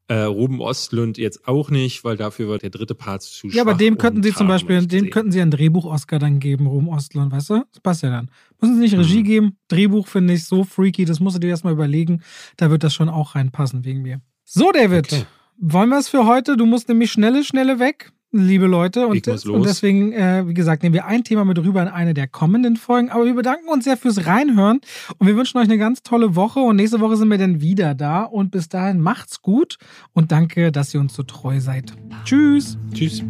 Äh, Ruben Ostlund jetzt auch nicht, weil dafür wird der dritte Part zu Ja, aber dem könnten sie zum Beispiel, dem könnten sie einen Drehbuch-Oscar dann geben, Ruben Ostlund, weißt du? Das passt ja dann. Müssen sie nicht Regie mhm. geben? Drehbuch finde ich so freaky, das musst du dir erstmal überlegen. Da wird das schon auch reinpassen wegen mir. So, David. Okay. Wollen wir es für heute? Du musst nämlich schnelle, schnelle weg, liebe Leute. Und, und deswegen, äh, wie gesagt, nehmen wir ein Thema mit rüber in eine der kommenden Folgen. Aber wir bedanken uns sehr fürs Reinhören und wir wünschen euch eine ganz tolle Woche. Und nächste Woche sind wir dann wieder da. Und bis dahin macht's gut und danke, dass ihr uns so treu seid. Tschüss. Tschüss.